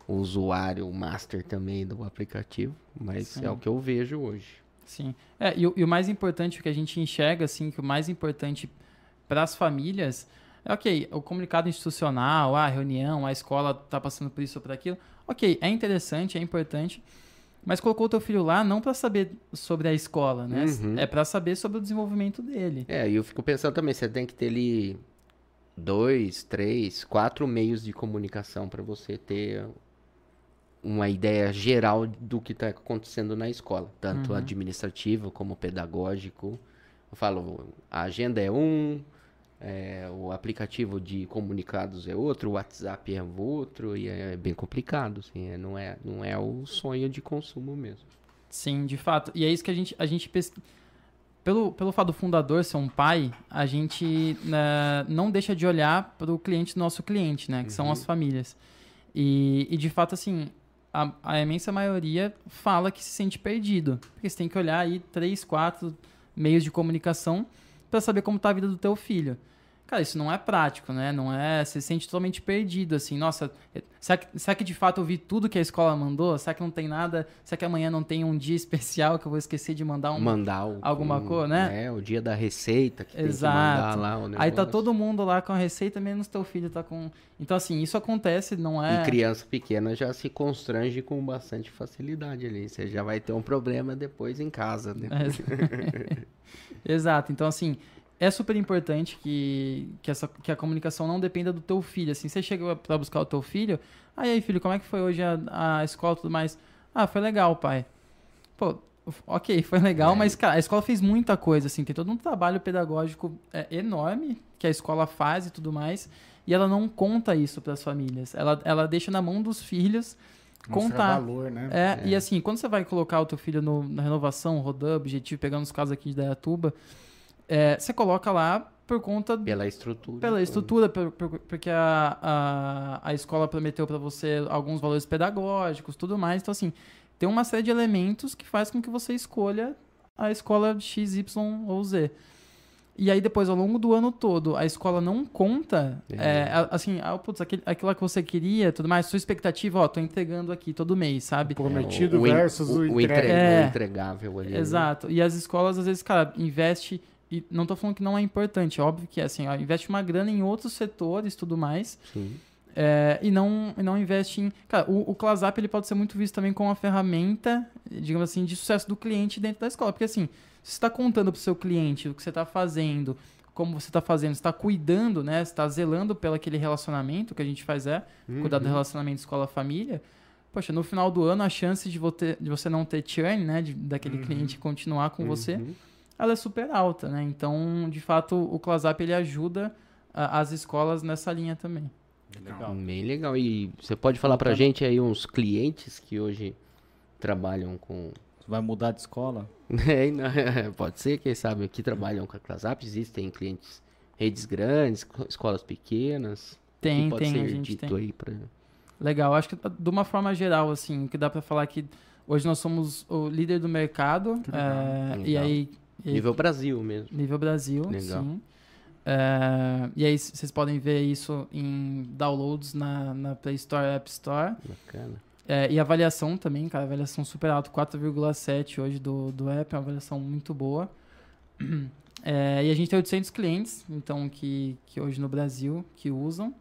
o usuário, o master também do aplicativo, mas Sim. é o que eu vejo hoje. Sim. É, e, o- e o mais importante, o que a gente enxerga, assim, que o mais importante para as famílias é, ok, o comunicado institucional, a reunião, a escola tá passando por isso ou por aquilo. Ok, é interessante, é importante, mas colocou o teu filho lá não para saber sobre a escola, né? Uhum. É para saber sobre o desenvolvimento dele. É, e eu fico pensando também, você tem que ter ali dois, três, quatro meios de comunicação para você ter uma ideia geral do que está acontecendo na escola, tanto Uhum. administrativo como pedagógico. Eu falo, a agenda é um, é, o aplicativo de comunicados é outro, o WhatsApp é outro, e é bem complicado, assim, é, não, é, não é o sonho de consumo mesmo. Sim, de fato. E é isso que a gente, a gente pelo, pelo fato do fundador ser um pai, a gente né, não deixa de olhar para o cliente do nosso cliente, né? Que são as famílias. E, e de fato, assim, a, a imensa maioria fala que se sente perdido. Porque você tem que olhar aí três, quatro meios de comunicação para saber como tá a vida do teu filho. Cara, isso não é prático, né? Não é. Você se sente totalmente perdido, assim. Nossa, é- será que, será que de fato eu vi tudo que a escola mandou? Será que não tem nada? Será que amanhã não tem um dia especial que eu vou esquecer de mandar um. mandar o, alguma um, coisa, né? É, o dia da receita que Exato. tem que lá o Aí tá todo mundo lá com a receita, menos teu filho tá com. Então, assim, isso acontece, não é. E criança pequena já se constrange com bastante facilidade ali. Você já vai ter um problema depois em casa, né? É. Exato. Então, assim, é super importante que, que, essa, que a comunicação não dependa do teu filho. Assim, você chega pra buscar o teu filho, ah, aí, filho, como é que foi hoje a, a escola e tudo mais? Ah, foi legal, pai. Pô, ok, foi legal, É. mas, cara, a escola fez muita coisa, assim, tem todo um trabalho pedagógico é, enorme que a escola faz e tudo mais, e ela não conta isso para as famílias. Ela, ela deixa na mão dos filhos Mostrar contar. valor, né? É, e assim, quando você vai colocar o teu filho no- na renovação, rodando, objetivo, pegando os casos aqui de Dayatuba, é, você coloca lá por conta Pela estrutura. pela estrutura, por- por- porque a, a, a escola prometeu para você alguns valores pedagógicos, tudo mais. Então, assim, tem uma série de elementos que faz com que você escolha a escola X, Y ou Z. E aí, depois, ao longo do ano todo, a escola não conta, É. é, assim, ah, putz, aquele, aquilo que você queria, tudo mais, sua expectativa, ó, tô entregando aqui todo mês, sabe? Prometido o, in- versus o, o, o entrega. entre- É. o entregável ali. né? Exato. E as escolas, às vezes, cara, investe. E não tô falando que não é importante, óbvio que é assim, ó, investe uma grana em outros setores tudo mais. Sim. é, e não, e não investe em. Cara, o, o ClassUp ele pode ser muito visto também como uma ferramenta, digamos assim, de sucesso do cliente dentro da escola. Porque assim, se você está contando para o seu cliente o que você está fazendo, como você está fazendo, você está cuidando, né? Você está zelando pelo aquele relacionamento, que a gente faz é cuidar do Uhum. relacionamento escola-família. Poxa, no final do ano, a chance de, você- de você não ter churn, né? de- daquele Uhum. cliente continuar com você, Uhum. Ela é super alta, né? Então, de fato, o ClassUp ele ajuda a- as escolas nessa linha também. Legal. Bem legal. E você pode falar pra gente aí uns clientes que hoje trabalham com Vai mudar de escola? É, não- pode ser, quem sabe, aqui trabalham com a ClassUp, existem clientes, redes grandes, co- escolas pequenas. Tem, que pode tem, ser a gente dito tem. aí pra... Legal, acho que de uma forma geral, assim, que dá pra falar que hoje nós somos o líder do mercado. Que legal. é, e aí. E Nível Brasil mesmo. nível Brasil, Legal. sim. É, e aí vocês podem ver isso em downloads na, na Play Store e App Store. Bacana. É, e avaliação também, cara, avaliação super alta, 4,7 hoje do, do app, é uma avaliação muito boa. É, e a gente tem 800 clientes, então, que, que hoje no Brasil, que usam.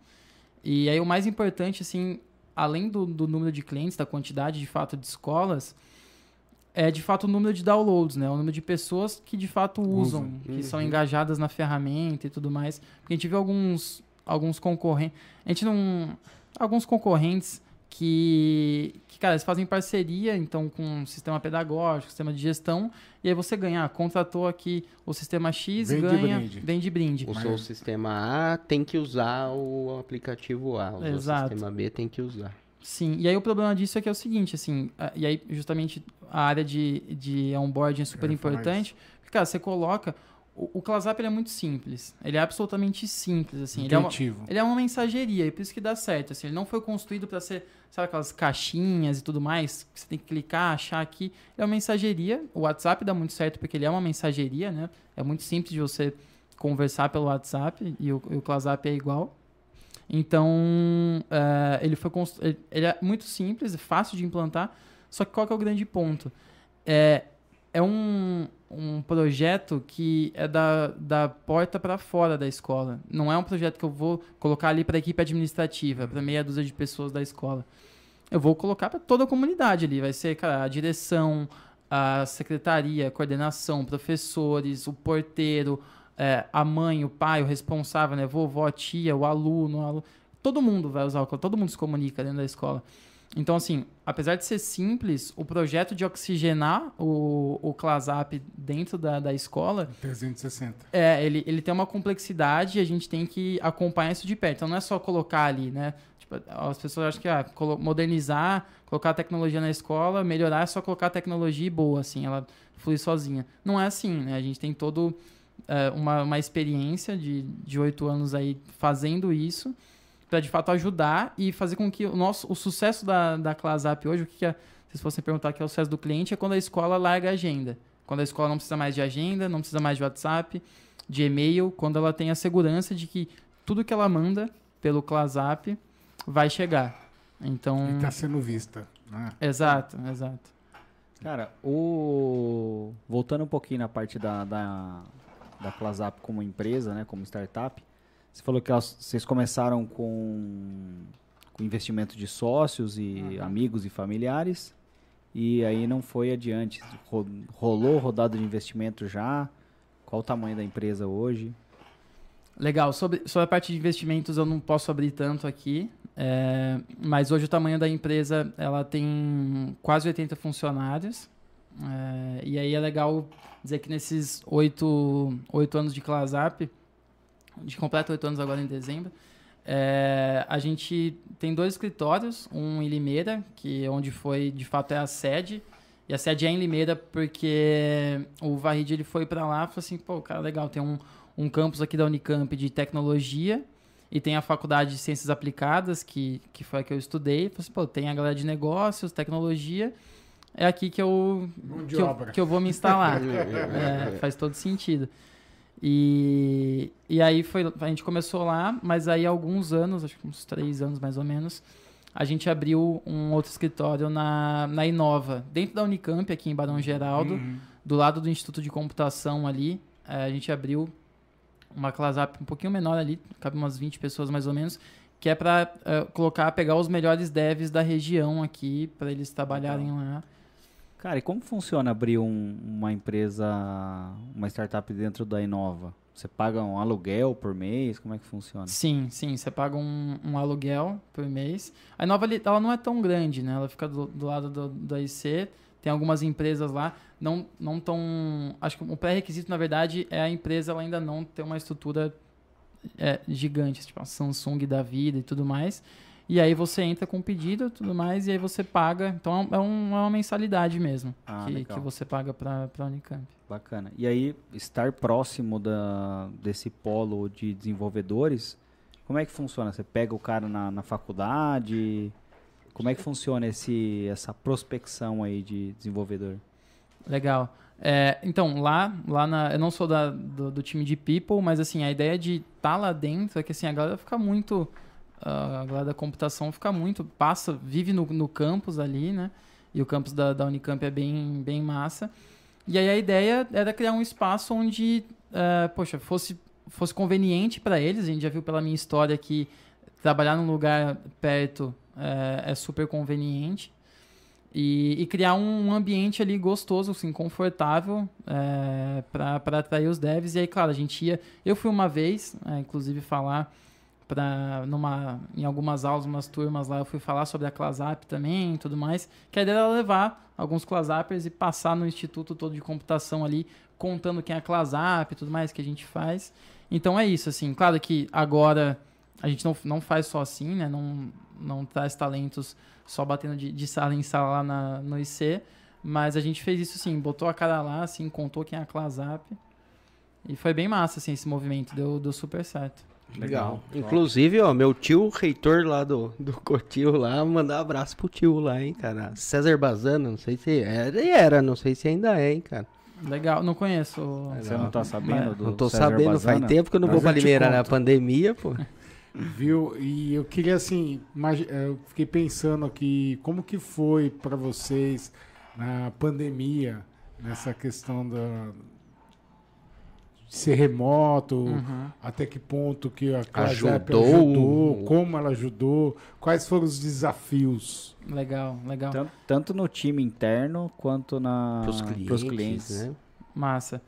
E aí o mais importante, assim, além do, do número de clientes, da quantidade de fato de escolas, é de fato o número de downloads, né? O número de pessoas que de fato usam, Usam. que são Uhum. engajadas na ferramenta e tudo mais. Porque a gente vê alguns, alguns concorrentes. A gente não. Alguns concorrentes que, que, cara, eles fazem parceria, então, com um sistema pedagógico, sistema de gestão, e aí você ganha, ah, contratou aqui o sistema X, Vem de ganha, brinde. vem de brinde. Usou o sistema A, tem que usar o aplicativo A. Usou Exato. o sistema B, tem que usar. Sim, e aí o problema disso é que é o seguinte, assim, e aí justamente a área de, de onboarding é super falar importante, porque, cara, você coloca, o, o ClassUp ele é muito simples, ele é absolutamente simples, assim, ele é, uma, ele é uma mensageria, e por isso que dá certo, assim, ele não foi construído para ser, sabe, aquelas caixinhas e tudo mais, que você tem que clicar, achar aqui, ele é uma mensageria, o WhatsApp dá muito certo porque ele é uma mensageria, né, é muito simples de você conversar pelo WhatsApp, e o, e o ClassUp é igual, então, eh, ele foi constru... ele, ele é muito simples, é fácil de implantar. Só que qual que é o grande ponto? É, é um, um projeto que é da, da porta para fora da escola. Não é um projeto que eu vou colocar ali para a equipe administrativa, para meia dúzia de pessoas da escola. Eu vou colocar para toda a comunidade ali. Vai ser cara, a direção, a secretaria, a coordenação, professores, o porteiro, é, a mãe, o pai, o responsável, né? Vovó, a tia, o aluno, o alu- todo mundo vai usar o todo mundo se comunica dentro da escola. Então, assim, apesar de ser simples, o projeto de oxigenar o, o ClassUp dentro da, da escola, 360. é, ele, ele tem uma complexidade e a gente tem que acompanhar isso de perto. Então, não é só colocar ali, né? Tipo, as pessoas acham que ah, modernizar, colocar a tecnologia na escola, melhorar é só colocar a tecnologia e boa, assim, ela flui sozinha. Não é assim, né? A gente tem todo é, uma, uma experiência de de oito anos aí fazendo isso para de fato ajudar e fazer com que o nosso o sucesso da, da ClassUp hoje, o que, que é, se vocês fossem perguntar que é o sucesso do cliente, é quando a escola larga a agenda. Quando a escola não precisa mais de agenda, não precisa mais de WhatsApp, de e-mail, quando ela tem a segurança de que tudo que ela manda pelo ClassUp vai chegar. Então, E está sendo vista. né? exato, exato. Cara, o... voltando um pouquinho na parte da, da, da ClassUp como empresa, né, como startup, você falou que elas- vocês começaram com, com investimento de sócios e amigos e familiares, e aí não foi adiante. Ro- Rolou rodada de investimento já? Qual o tamanho da empresa hoje? Legal. Sobre, sobre a parte de investimentos, eu não posso abrir tanto aqui. é, mas hoje o tamanho da empresa ela tem quase 80 funcionários. É, e aí é legal dizer que nesses oito, oito anos de ClassUp, a gente completa oito anos agora em dezembro, é, a gente tem dois escritórios, um em Limeira, que é onde foi, de fato, é a sede. E a sede é em Limeira porque o Varrid ele foi para lá e falou assim, pô, cara, legal, tem um, um campus aqui da Unicamp de tecnologia e tem a faculdade de ciências aplicadas, que, que foi a que eu estudei. Falei assim, pô, tem a galera de negócios, tecnologia, é aqui que eu, que eu, que eu vou me instalar. É, faz todo sentido. E, e aí foi, a gente começou lá, mas aí há alguns anos, acho que uns três anos mais ou menos, a gente abriu um outro escritório na, na Inova, dentro da Unicamp, aqui em Barão Geraldo, Uhum. do lado do Instituto de Computação ali. eh, a gente abriu uma classe up um pouquinho menor ali, cabe umas 20 pessoas mais ou menos, que é para colocar, pegar os melhores devs da região aqui, para eles trabalharem lá. Cara, e como funciona abrir um- uma empresa, uma startup dentro da Inova? Você paga um aluguel por mês? Como é que funciona? Sim, sim, você paga um, um aluguel por mês. A Inova ela não é tão grande, né? Ela fica do, do lado do, do IC, tem algumas empresas lá, não não tão... Acho que o pré-requisito, na verdade, é a empresa ela ainda não ter uma estrutura é, gigante, tipo a Samsung da vida e tudo mais. E aí você entra com o pedido e tudo mais, e aí você paga. Então é, um, é uma mensalidade mesmo Ah, que, que você paga para a Unicamp. Bacana. E aí, estar próximo da, desse polo de desenvolvedores, como é que funciona? Você pega o cara na, na faculdade? Como é que funciona esse, essa prospecção aí de desenvolvedor? Legal. É, então, lá, lá na, eu não sou da, do, do time de People, mas assim, a ideia de estar lá dentro é que assim, a galera fica muito. Ah, a galera da computação fica muito. Passa, vive no, no campus ali, né? E o campus da, da Unicamp é bem, bem massa. E aí a ideia era criar um espaço onde, eh, poxa, fosse, fosse conveniente para eles. A gente já viu pela minha história que trabalhar num lugar perto eh, é super conveniente. E, e criar um ambiente ali gostoso, assim, confortável é, para atrair os devs. E aí, claro, a gente ia. Eu fui uma vez, é, inclusive, falar numa em algumas aulas, umas turmas lá, eu fui falar sobre a ClassApp também e tudo mais. Que a ideia era levar alguns ClassAppers e passar no instituto todo de computação ali, contando quem é a ClassApp e tudo mais que a gente faz. Então é isso, assim. Claro que agora a gente não, não faz só assim, né? Não, não traz talentos só batendo de, de sala em sala lá na, no IC. Mas a gente fez isso sim, botou a cara lá, assim, contou quem é a ClassApp. E foi bem massa, assim, esse movimento. Deu, deu super certo. Legal. Inclusive, ó, meu tio, reitor lá do, do Cotil lá, mandar um abraço pro tio lá, hein, cara. César Bazano, não sei se era, era, não sei se ainda é, hein, cara. Legal, não conheço. Você não tá sabendo do Não tô César sabendo, Bazana? faz tempo que eu não Mas vou pra Limeira na pandemia, pô. Viu? E eu queria assim, eu fiquei pensando aqui, como que foi para vocês na pandemia, nessa questão da ser remoto, Uhum. até que ponto que a ClassApp Ajudou. ajudou, como ela ajudou, quais foram os desafios? Legal, legal. Tanto, tanto no time interno quanto na, Pros pros clientes, clientes. né? Massa.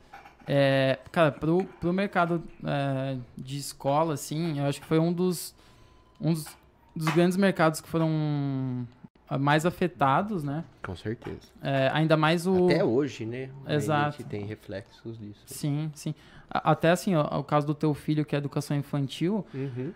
É, cara, pro, pro mercado é, de escola, assim, eu acho que foi um dos, um dos, dos grandes mercados que foram mais afetados, né? Com certeza. É, ainda mais o... Até hoje, né? Exato. A gente tem reflexos disso. Sim, sim. Até assim, ó, o caso do teu filho, que é educação infantil, Uhum.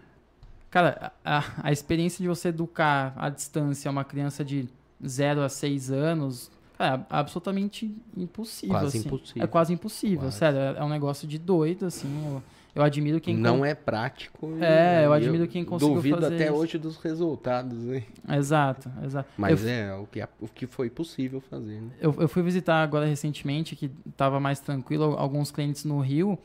Cara, a, a experiência de você educar à distância uma criança de 0 a 6 anos é absolutamente impossível. Quase assim. impossível. É quase impossível, Quase. sério. É é um negócio de doido, assim. Eu, eu admiro quem. Não é prático. É, eu admiro quem conseguiu Duvido fazer até isso. hoje dos resultados, né? Exato, exato. Mas eu, é o que, o que foi possível fazer, né? eu, eu fui visitar agora recentemente, que tava mais tranquilo, alguns clientes no Rio.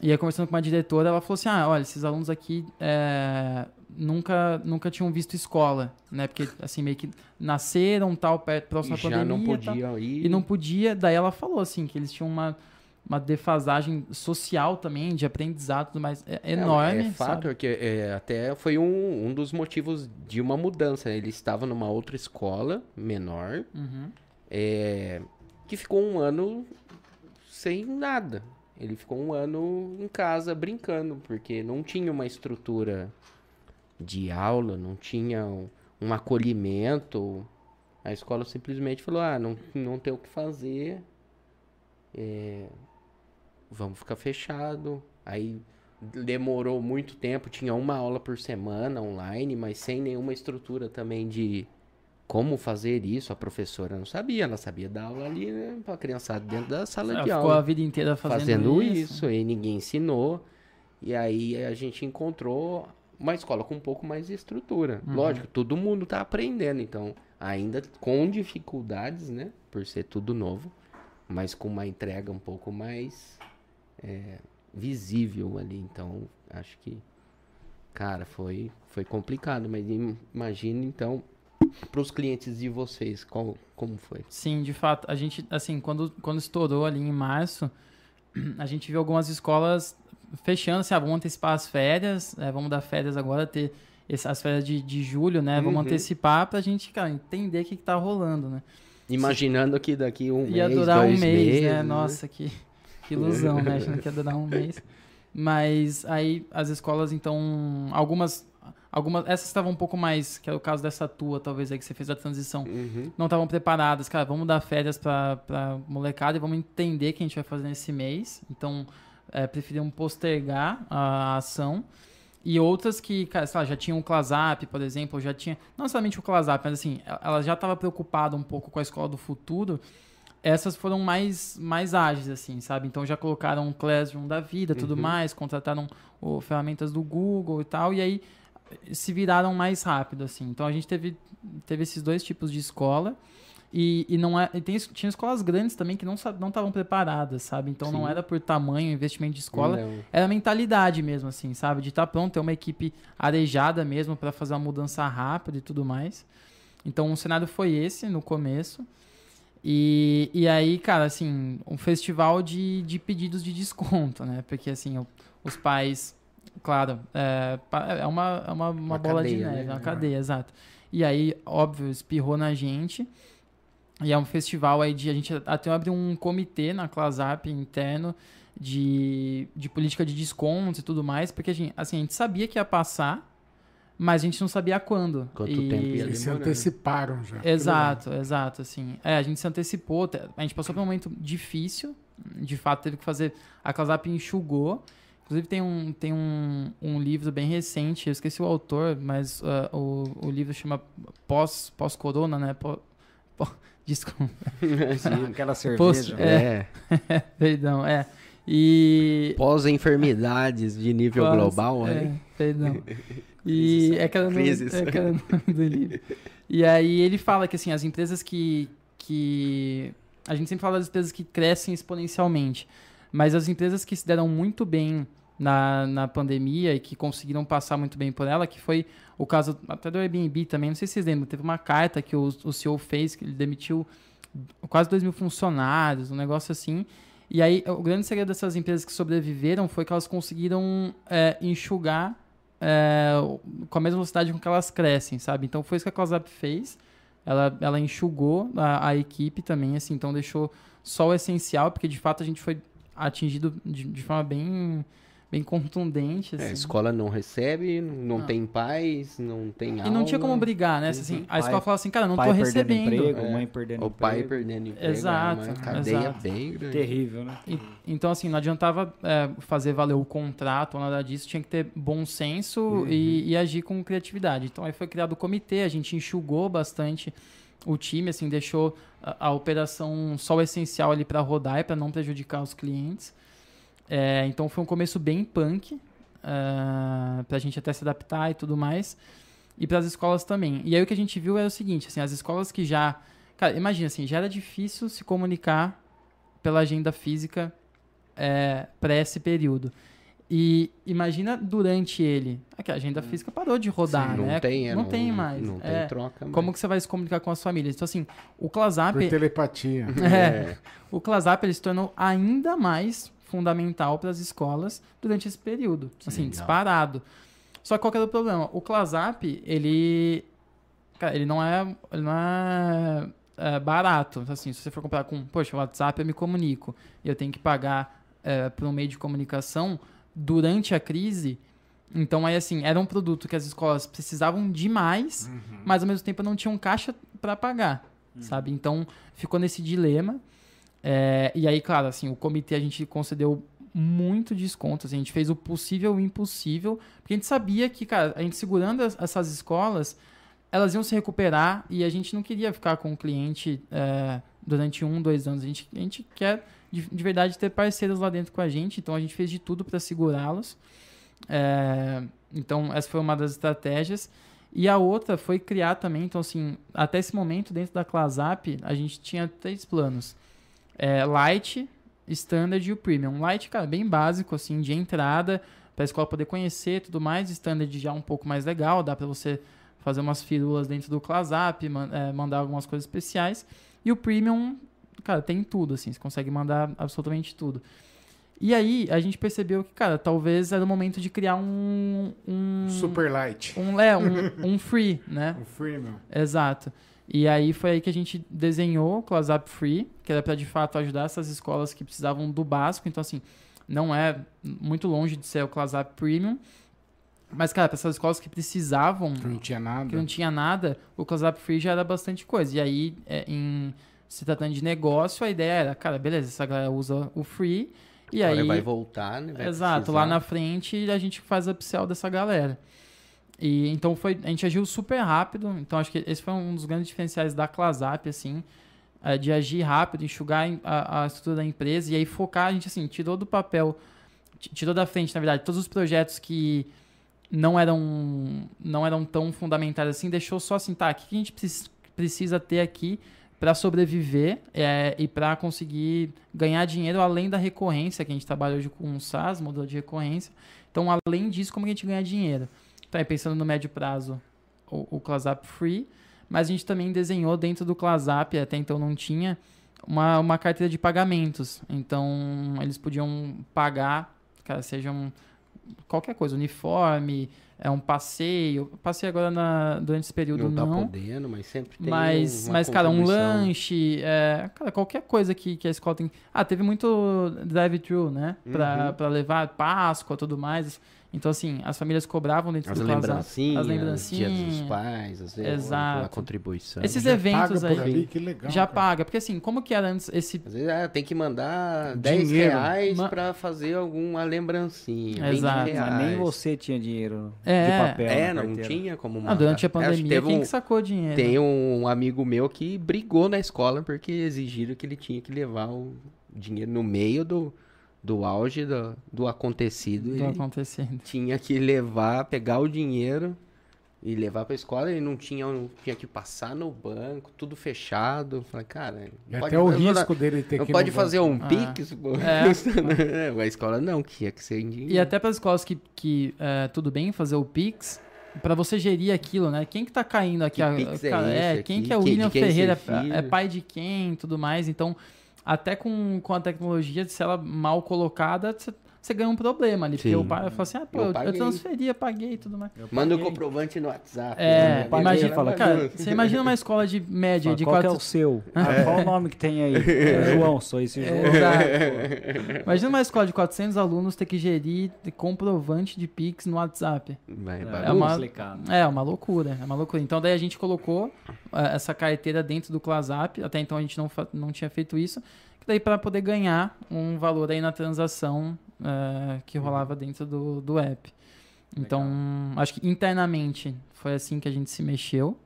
E aí, conversando com uma diretora, ela falou assim: ah, olha, esses alunos aqui é, nunca, nunca tinham visto escola, né? Porque, assim, meio que nasceram tal, perto, próximo à pandemia. não tal. podia ir. E não podia. Daí ela falou, assim, que eles tinham uma, uma defasagem social também, de aprendizado tudo mais, é, É, enorme. É fato, sabe? que é, até foi um, um dos motivos de uma mudança. né? Ele estava numa outra escola menor, Uhum. é, que ficou um ano sem nada. Ele ficou um ano em casa brincando, porque não tinha uma estrutura de aula, não tinha um, um acolhimento. A escola simplesmente falou: ah, não, não tem o que fazer, é, vamos ficar fechado. Aí demorou muito tempo, tinha uma aula por semana online, mas sem nenhuma estrutura também de como fazer isso. A professora não sabia, ela sabia dar aula ali né, pra criançada dentro da sala Ela de ficou a aula. vida inteira fazendo, Fazendo, isso. isso. e ninguém ensinou. E aí a gente encontrou uma escola com um pouco mais de estrutura. Uhum. Lógico, todo mundo tá aprendendo, então ainda com dificuldades, né? Por ser tudo novo, mas com uma entrega um pouco mais é, visível ali. Então, acho que, cara, foi, foi complicado. Mas im- imagina, então, para os clientes de vocês, qual, como foi? Sim, de fato. A gente, assim, quando, quando estourou ali em março, a gente viu algumas escolas fechando, assim, ah, vamos antecipar as férias, né, vamos dar férias agora, ter as férias de, de julho, né? Vamos Uhum. antecipar pra gente, cara, entender o que, que tá rolando, né? Imaginando que daqui um Ia mês, durar um mês, meses, né? Nossa, que, que ilusão, né? Achando que ia durar um mês. Mas aí as escolas, então, algumas. algumas essas estavam um pouco mais, que é o caso dessa tua, talvez, aí que você fez a transição. Uhum. Não estavam preparadas, cara, vamos dar férias pra, pra molecada e vamos entender o que a gente vai fazer nesse mês. Então, é, preferiam postergar a ação. E outras que, cara, sei lá, já tinham o Clasap, por exemplo, já tinha. Não necessariamente o Clasap, mas assim, ela já estava preocupada um pouco com a escola do futuro. Essas foram mais, mais ágeis, assim, sabe? Então já colocaram o Classroom da vida, tudo Uhum. mais, contrataram o, ferramentas do Google e tal, e aí se viraram mais rápido, assim. Então a gente teve, teve esses dois tipos de escola. E, e não é, e tem, tinha escolas grandes também que não não estavam preparadas, sabe? Então não Sim. era por tamanho, investimento de escola, Não. era mentalidade mesmo, assim, sabe? De estar pronto, ter uma equipe arejada mesmo para fazer uma mudança rápida e tudo mais. Então o cenário foi esse no começo. E, e aí, cara, assim, um festival de, de pedidos de desconto, né? Porque, assim, o- os pais, claro, é, é uma, é uma, uma, Uma bola de cadeia, neve, né? uma cadeia, exato. E aí, óbvio, espirrou na gente. E é um festival aí de. A gente até abriu um comitê na Clasap interno de, de política de descontos e tudo mais, porque a gente, assim, a gente sabia que ia passar, mas a gente não sabia quando. Quanto E- tempo ia Eles se anteciparam já. Exato, exato, assim. É, a gente se antecipou, te- a gente passou por um momento difícil, de fato teve que fazer, a Clasap enxugou, inclusive tem um, tem um, um livro bem recente, eu esqueci o autor, mas ah, o, o livro chama Pós, Pós-Corona, né? Pó- pó- desculpa, Aquela Post- cerveja. É. perdão, é. E... Pós-enfermidades de nível Pós- global, é, né? perdão. E é nome, Crises. é do livro. E aí ele fala que assim, as empresas que, que. A gente sempre fala das empresas que crescem exponencialmente. Mas as empresas que se deram muito bem na, na pandemia e que conseguiram passar muito bem por ela, que foi o caso até do Airbnb também, não sei se vocês lembram, teve uma carta que o, o CEO fez, que ele demitiu quase 2 mil funcionários, um negócio assim. E aí, o grande segredo dessas empresas que sobreviveram foi que elas conseguiram é, enxugar é, com a mesma velocidade com que elas crescem, sabe? Então, foi isso que a CloseUp fez. Ela, ela enxugou a, a equipe também, assim, então deixou só o essencial, porque de fato a gente foi atingido de, de forma bem, bem contundente. É, a Assim. escola não recebe, não Não. tem pais, não tem E não tinha aula, como brigar, né? Assim, a Pai- escola falava assim, cara, não Pai tô perdendo recebendo. emprego, É. mãe perdendo O pai emprego. perdendo emprego. Exato, É uma cadeia exato. bem grande. Terrível, né? E- Então, assim, não adiantava é, fazer valer o contrato ou nada disso, tinha que ter bom senso e, e agir com criatividade. Então, aí foi criado o comitê, a gente enxugou bastante o time, assim, deixou a, a operação só o essencial ali para rodar e para não prejudicar os clientes. É, então, foi um começo bem punk, para a gente até se adaptar e tudo mais. E para as escolas também. E aí o que a gente viu era o seguinte, assim, as escolas que já... Cara, imagina assim, já era difícil se comunicar pela agenda física é, para esse período. E imagina durante ele. Aqui, a agenda física parou de rodar, não né? tem, é, não, tem mais. Não tem É, troca mais. como que você vai se comunicar com as famílias? Então, assim, o Clasap, Por telepatia. é, o Clasap ele se tornou ainda mais fundamental para as escolas durante esse período. Assim, Legal. disparado. Só que qual que era o problema? O Clasap, ele. Cara, ele não é. Ele não é, é, barato. Assim, se você for comprar com. Poxa, WhatsApp eu me comunico. E eu tenho que pagar é, por um meio de comunicação durante a crise. Então, aí, assim, era um produto que as escolas precisavam demais, mas ao mesmo tempo não tinham caixa para pagar, sabe? Então, ficou nesse dilema. É, e aí, claro, assim, o comitê a gente concedeu muito desconto, assim, a gente fez o possível e o impossível, porque a gente sabia que, cara, a gente segurando as- essas escolas, elas iam se recuperar e a gente não queria ficar com o cliente é, durante um, dois anos. A gente, a gente quer, de, de verdade, ter parceiros lá dentro com a gente, então a gente fez de tudo para segurá-los. É, então, essa foi uma das estratégias. E a outra foi criar também, então, assim, até esse momento, dentro da Clasap, a gente tinha três planos. É, Light, Standard e o Premium. Light, cara, bem básico, assim, de entrada, para a escola poder conhecer e tudo mais. Standard já um pouco mais legal, dá para você fazer umas firulas dentro do Clasap, man- é, mandar algumas coisas especiais. E o Premium, cara, tem tudo, assim, você consegue mandar absolutamente tudo. E aí, a gente percebeu que, cara, talvez era o momento de criar um... um Super light. um, é, um, um free, né? O freemium. Exato. E aí foi aí que a gente desenhou o Clasap Free, que era para de fato ajudar essas escolas que precisavam do básico. Então, assim, não é muito longe de ser o Clasap Premium. Mas, cara, para essas escolas que precisavam, Que não tinha nada. que não tinha nada, o Clasap Free já era bastante coisa. E aí, é, em se tratando de negócio, a ideia era, cara, beleza, essa galera usa o Free E Agora aí, vai voltar, né? Vai Exato, precisar. lá na frente a gente faz a upsell dessa galera. E então foi, a gente agiu super rápido. Então acho que esse foi um dos grandes diferenciais da Clasap, assim, é, de agir rápido, enxugar a, a estrutura da empresa e aí focar, a gente assim, tirou do papel, ti- tirou da frente, na verdade, todos os projetos que não eram não eram tão fundamentais assim, deixou só assim, tá, o que a gente precis- precisa ter aqui para sobreviver é, e para conseguir ganhar dinheiro além da recorrência, que a gente trabalha hoje com um SaaS, modelo de recorrência. Então, além disso, como a gente ganha dinheiro? Aí, pensando no médio prazo, o, o Free, mas a gente também desenhou dentro do ClassUp, até então não tinha, uma, uma carteira de pagamentos. Então, eles podiam pagar, cara, sejam qualquer coisa, uniforme, é um passeio. Passeio agora na, durante esse período Não não. tá podendo, mas sempre tem Mas, mas cara, um lanche, é, cara, qualquer coisa que, que a escola tem. Ah, teve muito drive-thru, né? Pra, Uhum. pra levar Páscoa e tudo mais. Então, assim, as famílias cobravam dentro As do lembrancinhas, As Dia dos lembrancinhas. pais, às vezes, Exato. uma contribuição. Esses Já eventos paga por aí ali, que legal. já cara. paga. Porque, assim, como que era antes esse. Às vezes ah, tem que mandar 10 Dinheiro. reais Ma- pra fazer alguma lembrancinha. 20 Exato. Nem você tinha dinheiro É. de papel. É, não carteira. tinha como Ah, mandar. durante a que pandemia, quem um, que sacou dinheiro? Tem um amigo meu que brigou na escola porque exigiram que ele tinha que levar o dinheiro no meio do, do auge do, do acontecido. do Ele acontecendo. tinha que levar, pegar o dinheiro e levar pra escola. Ele não tinha, tinha que passar no banco, tudo fechado. Falei, cara, É pode até o risco dele ter Não que ir pode fazer banco. um Ah. pix? pô. É. a escola não, que tinha que ser em dinheiro. E até para as escolas que, que é, tudo bem fazer o Pix, para você gerir aquilo, né? Quem que tá caindo aqui? Que A- é cara, esse quem aqui? que é o William quem é Ferreira? É pai de quem? Tudo mais. Então, até com, com a tecnologia, se ela mal colocada, você- ganha um problema ali. Porque Sim. o pai fala assim, ah, pô, Eu eu, transferi, eu paguei e tudo mais. Manda o comprovante no WhatsApp. É, né? paguei, imagina, fala, cara, você imagina uma escola de média Fala, de qual que é quatro... o seu? Ah, qual o nome que tem aí? É João, sou esse João. Exato. Imagina uma escola de 400 alunos ter que gerir comprovante de Pix no WhatsApp. Vai, É. É uma-. É, uma loucura, é uma loucura. Então daí a gente colocou eh, essa carteira dentro do ClassApp, até então a gente não, não tinha feito isso, daí para poder ganhar um valor aí na transação eh, que rolava dentro do, do app. Então, acho que internamente foi assim que a gente se mexeu.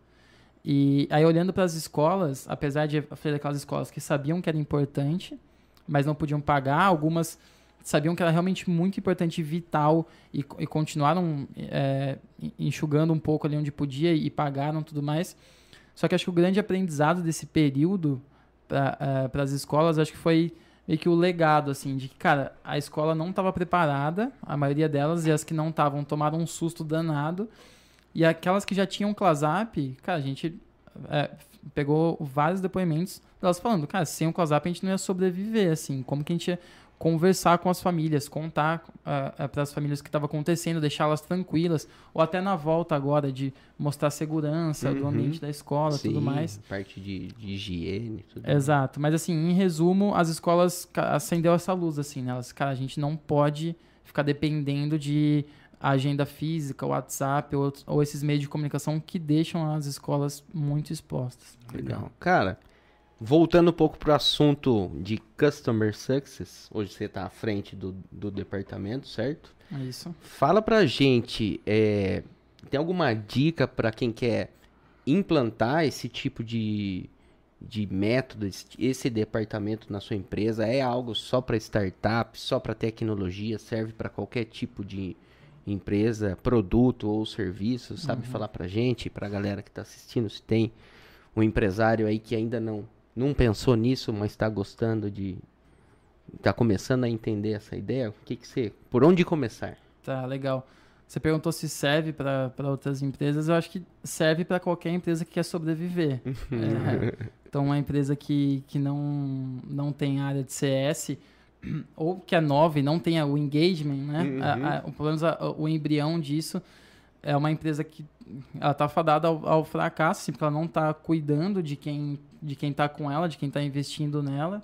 E aí olhando para as escolas, apesar de eu falei daquelas escolas que sabiam que era importante, mas não podiam pagar, algumas sabiam que era realmente muito importante e vital e, e continuaram é, en- enxugando um pouco ali onde podia e pagaram tudo mais. Só que acho que o grande aprendizado desse período para as escolas, acho que foi meio que o legado, assim, de que, cara, a escola não estava preparada, a maioria delas, e as que não estavam tomaram um susto danado. E aquelas que já tinham ClassApp, cara, a gente é, pegou vários depoimentos delas falando, cara, sem o ClassApp a gente não ia sobreviver, assim, como que a gente ia conversar com as famílias, contar para as famílias o que estava acontecendo, deixá-las tranquilas, ou até na volta agora de mostrar segurança do Uhum. ambiente da escola, tudo Sim, mais. Parte de, de higiene, tudo. Exato, mas assim, em resumo, as escolas acendeu essa luz, assim, né? Elas, cara, a gente não pode ficar dependendo de agenda física, WhatsApp ou, ou esses meios de comunicação que deixam as escolas muito expostas. Legal. Cara, voltando um pouco pro assunto de Customer Success, hoje você tá à frente do, do departamento, certo? É isso. Fala pra gente, é, tem alguma dica pra quem quer implantar esse tipo de, de método, esse, esse departamento na sua empresa? É algo só para startup, só para tecnologia? Serve para qualquer tipo de empresa, produto ou serviço? Sabe falar pra gente, pra galera que tá assistindo, se tem um empresário aí que ainda não, não pensou nisso, mas está gostando de. Tá começando a entender essa ideia? O que que você. Por onde começar? Tá, legal. Você perguntou se serve para outras empresas. Eu acho que serve para qualquer empresa que quer sobreviver. É, então, uma empresa que, que não, não tem área de CS, ou que é nova e não tenha o engagement, né? Uhum. A- a- o- pelo menos a- o embrião disso é uma empresa que ela tá fadada ao, ao fracasso, assim, porque ela não está cuidando de quem de quem tá com ela, de quem está investindo nela.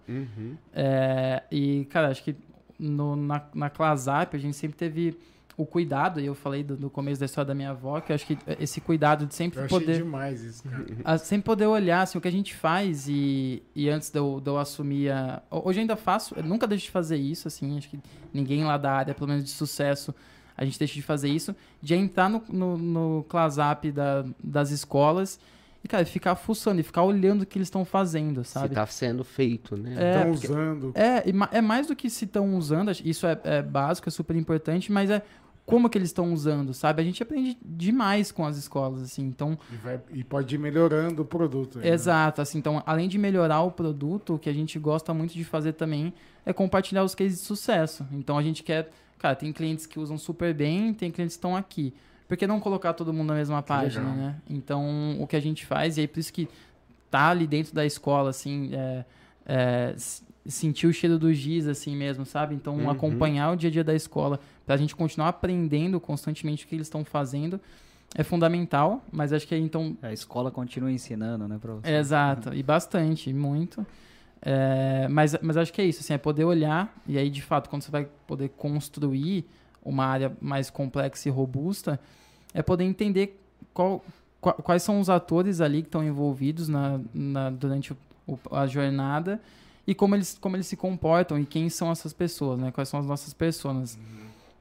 É, e, cara, acho que no, na, na ClassApp a gente sempre teve o cuidado, e eu falei do, do começo da história da minha avó, que eu acho que esse cuidado de sempre Eu poder demais isso, cara. a sempre poder olhar assim, o que a gente faz e, e antes de eu, de eu assumir a... Hoje eu ainda faço, nunca deixo de fazer isso, assim, acho que ninguém lá da área, pelo menos de sucesso, a gente deixa de fazer isso, de entrar no, no, no ClassApp da, das escolas e, cara, ficar fuçando e ficar olhando o que eles estão fazendo, Se sabe? tá sendo feito, né? É, Estão porque- usando. É, é mais do que se estão usando, isso é, é básico, é super importante, mas é como que eles estão usando, sabe? A gente aprende demais com as escolas, assim, então... E, vai- e pode ir melhorando o produto. aí, né? Exato, assim, então, além de melhorar o produto, o que a gente gosta muito de fazer também é compartilhar os cases de sucesso. Então, a gente quer, cara, tem clientes que usam super bem, tem clientes que estão aqui. Por que não colocar todo mundo na mesma página, legal. né? Então, o que a gente faz, e aí por isso que tá ali dentro da escola, assim, é, é, sentir o cheiro do giz, assim mesmo, sabe? Então, Uhum. acompanhar o dia a dia da escola, pra gente continuar aprendendo constantemente o que eles estão fazendo, é fundamental, mas acho que aí, então, A escola continua ensinando, né, pra você. Exato, e bastante, muito. É, mas, mas acho que é isso, assim, é poder olhar, e aí, de fato, quando você vai poder construir uma área mais complexa e robusta, é poder entender qual, qua- quais são os atores ali que estão envolvidos na, na- durante o- a jornada e como eles, como eles se comportam e quem são essas pessoas, né? Quais são as nossas pessoas.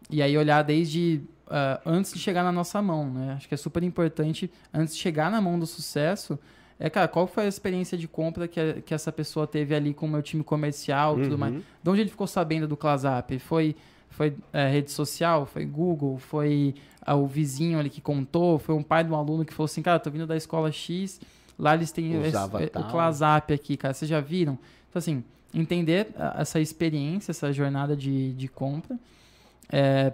E aí olhar desde ah, antes de chegar na nossa mão, né? Acho que é super importante, antes de chegar na mão do sucesso, é, cara, qual foi a experiência de compra que, a- que essa pessoa teve ali com o meu time comercial e tudo mais? Uhum. De onde ele ficou sabendo do ClassApp? Foi, foi é, rede social? Foi Google? Foi ah, o vizinho ali que contou? Foi um pai de um aluno que falou assim, cara, tô vindo da escola X, lá eles têm esse- Usava o tal. ClassApp aqui, cara, vocês já viram? Então, assim, entender ah, essa experiência, essa jornada de, de compra,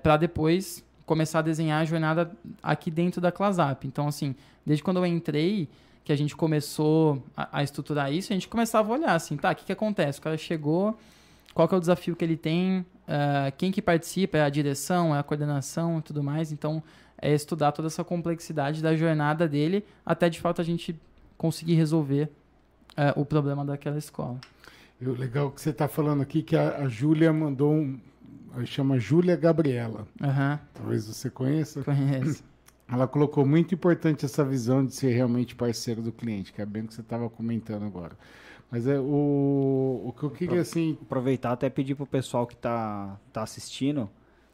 para depois começar a desenhar a jornada aqui dentro da ClassApp. Então, assim, desde quando eu entrei, que a gente começou a, a estruturar isso, a gente começava a olhar assim, tá, o que, que acontece? O cara chegou, qual que é o desafio que ele tem, ah, quem que participa, é a direção, é a coordenação e tudo mais. Então, é estudar toda essa complexidade da jornada dele até, de fato, a gente conseguir resolver ah, o problema daquela escola. O legal que você está falando aqui que a, a Júlia mandou um. Chama Júlia Gabriela. Aham, Talvez você conheça. conheço. Ela colocou muito importante essa visão de ser realmente parceiro do cliente, que é bem o que você estava comentando agora. Mas é o, o que eu queria assim. Aproveitar até pedir pro pessoal que tá, tá assistindo,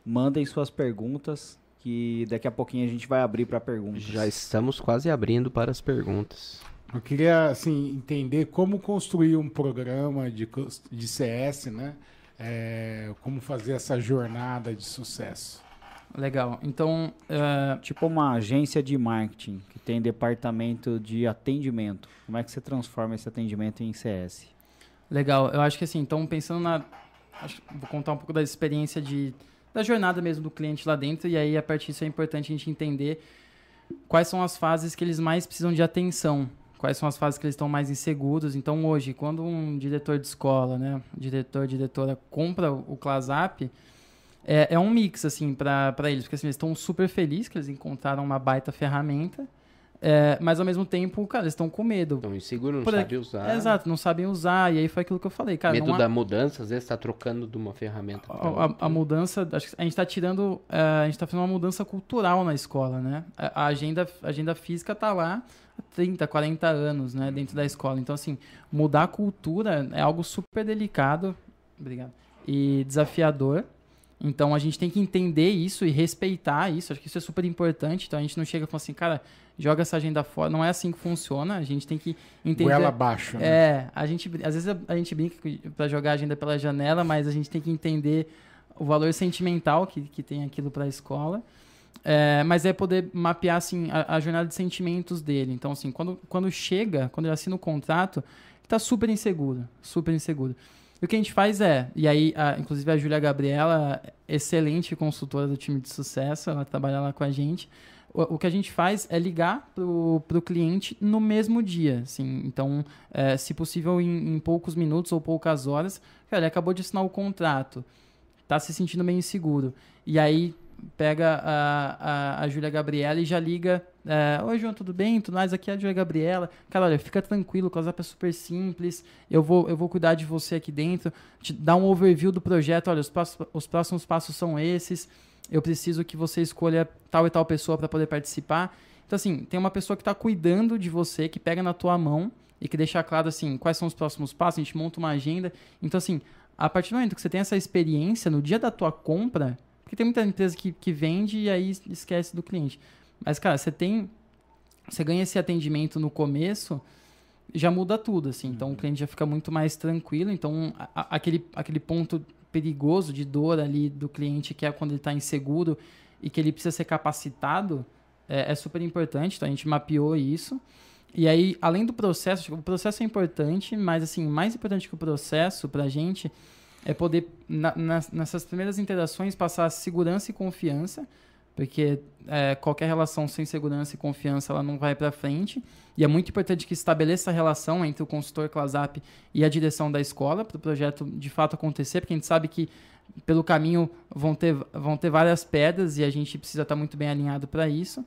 mandem suas perguntas, que daqui a pouquinho a gente vai abrir para perguntas. Já estamos quase abrindo para as perguntas. Eu queria assim entender como construir um programa de, de CS, né? É, como fazer essa jornada de sucesso. Legal. Então, ah, Tipo uma agência de marketing que tem departamento de atendimento. Como é que você transforma esse atendimento em CS? Legal, eu acho que assim, então pensando na. vou contar um pouco da experiência de, da jornada mesmo do cliente lá dentro, e aí a partir disso é importante a gente entender quais são as fases que eles mais precisam de atenção, quais são as fases que eles estão mais inseguros. Então hoje, quando um diretor de escola, né, diretor, diretora compra o ClassApp, é, é um mix, assim, para eles, porque assim, eles estão super felizes que eles encontraram uma baita ferramenta, é, mas ao mesmo tempo, cara, eles estão com medo. Então, inseguro, não Por sabe aqui- usar. Exato, não sabem usar, e aí foi aquilo que eu falei, cara. Medo há- da mudança, às vezes tá trocando de uma ferramenta pra a, a- outra. a mudança, acho que a gente está tirando, eh, a gente está fazendo uma mudança cultural na escola, né? A, a agenda, a agenda física está lá há 30, 40 anos, né, dentro da escola. Então, assim, mudar a cultura é algo super delicado, obrigado, e desafiador. Então, a gente tem que entender isso e respeitar isso. Acho que isso é super importante. Então, a gente não chega fala assim, cara, joga essa agenda fora. Não é assim que funciona. A gente tem que entender. Goela abaixo. né? É, a gente, às vezes a, a gente brinca para jogar a agenda pela janela, mas a gente tem que entender o valor sentimental que, que tem aquilo para a escola. É, mas é poder mapear assim, a, a jornada de sentimentos dele. Então, assim, quando, quando chega, quando ele assina o contrato, ele tá super inseguro, super inseguro. E o que a gente faz é, e aí, a- inclusive a Júlia Gabriela, excelente consultora do time de sucesso, ela trabalha lá com a gente. O, o que a gente faz é ligar pro, pro cliente no mesmo dia, assim. Então, é, se possível, em, em poucos minutos ou poucas horas, cara, ele acabou de assinar o contrato, tá se sentindo meio inseguro. E aí pega a, a, a Júlia Gabriela e já liga. É, Oi, João, tudo bem? Tudo mais? Aqui é a Júlia Gabriela. Cara, olha, fica tranquilo, o ClassUp é super simples. Eu vou, eu vou cuidar de você aqui dentro. Te dar um overview do projeto. Olha, os, passos, os próximos passos são esses. eu preciso que você escolha tal e tal pessoa para poder participar. Então, assim, tem uma pessoa que está cuidando de você, que pega na tua mão e que deixa claro, assim, quais são os próximos passos, a gente monta uma agenda. Então, assim, a partir do momento que você tem essa experiência, no dia da tua compra, porque tem muita empresa que, que vende e aí esquece do cliente. Mas, cara, você tem. Você ganha esse atendimento no começo, já muda tudo, assim. Então o cliente já fica muito mais tranquilo. Então, a, a, aquele, aquele ponto perigoso de dor ali do cliente, que é quando ele está inseguro e que ele precisa ser capacitado, é, é super importante. Então a gente mapeou isso. E aí, além do processo, o processo é importante, mas assim, mais importante que o processo para a gente é poder, na, nas, nessas primeiras interações, passar segurança e confiança, porque é, qualquer relação sem segurança e confiança ela não vai para frente. E é muito importante que estabeleça a relação entre o consultor ClassUp e a direção da escola para o projeto de fato acontecer, porque a gente sabe que pelo caminho vão ter, vão ter várias pedras e a gente precisa estar muito bem alinhado para isso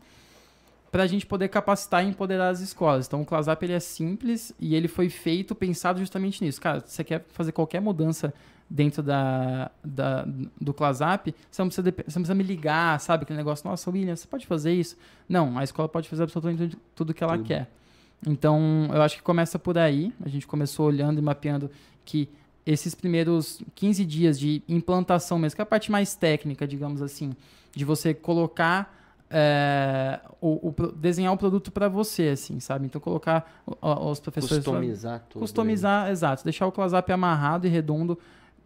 para a gente poder capacitar e empoderar as escolas. Então, o ClassUp ele é simples e ele foi feito pensado justamente nisso. Cara, você quer fazer qualquer mudança dentro da, da, do ClassUp, você não, precisa você não precisa me ligar, sabe? Aquele negócio, nossa, William, você pode fazer isso? Não, a escola pode fazer absolutamente tudo que ela tudo. quer. Então, eu acho que começa por aí. A gente começou olhando e mapeando que esses primeiros 15 dias de implantação mesmo, que é a parte mais técnica, digamos assim, de você colocar é, o, o, desenhar o produto para você, assim, sabe? Então colocar os professores customizar tudo. Customizar, aí. exato, deixar o ClassUp amarrado e redondo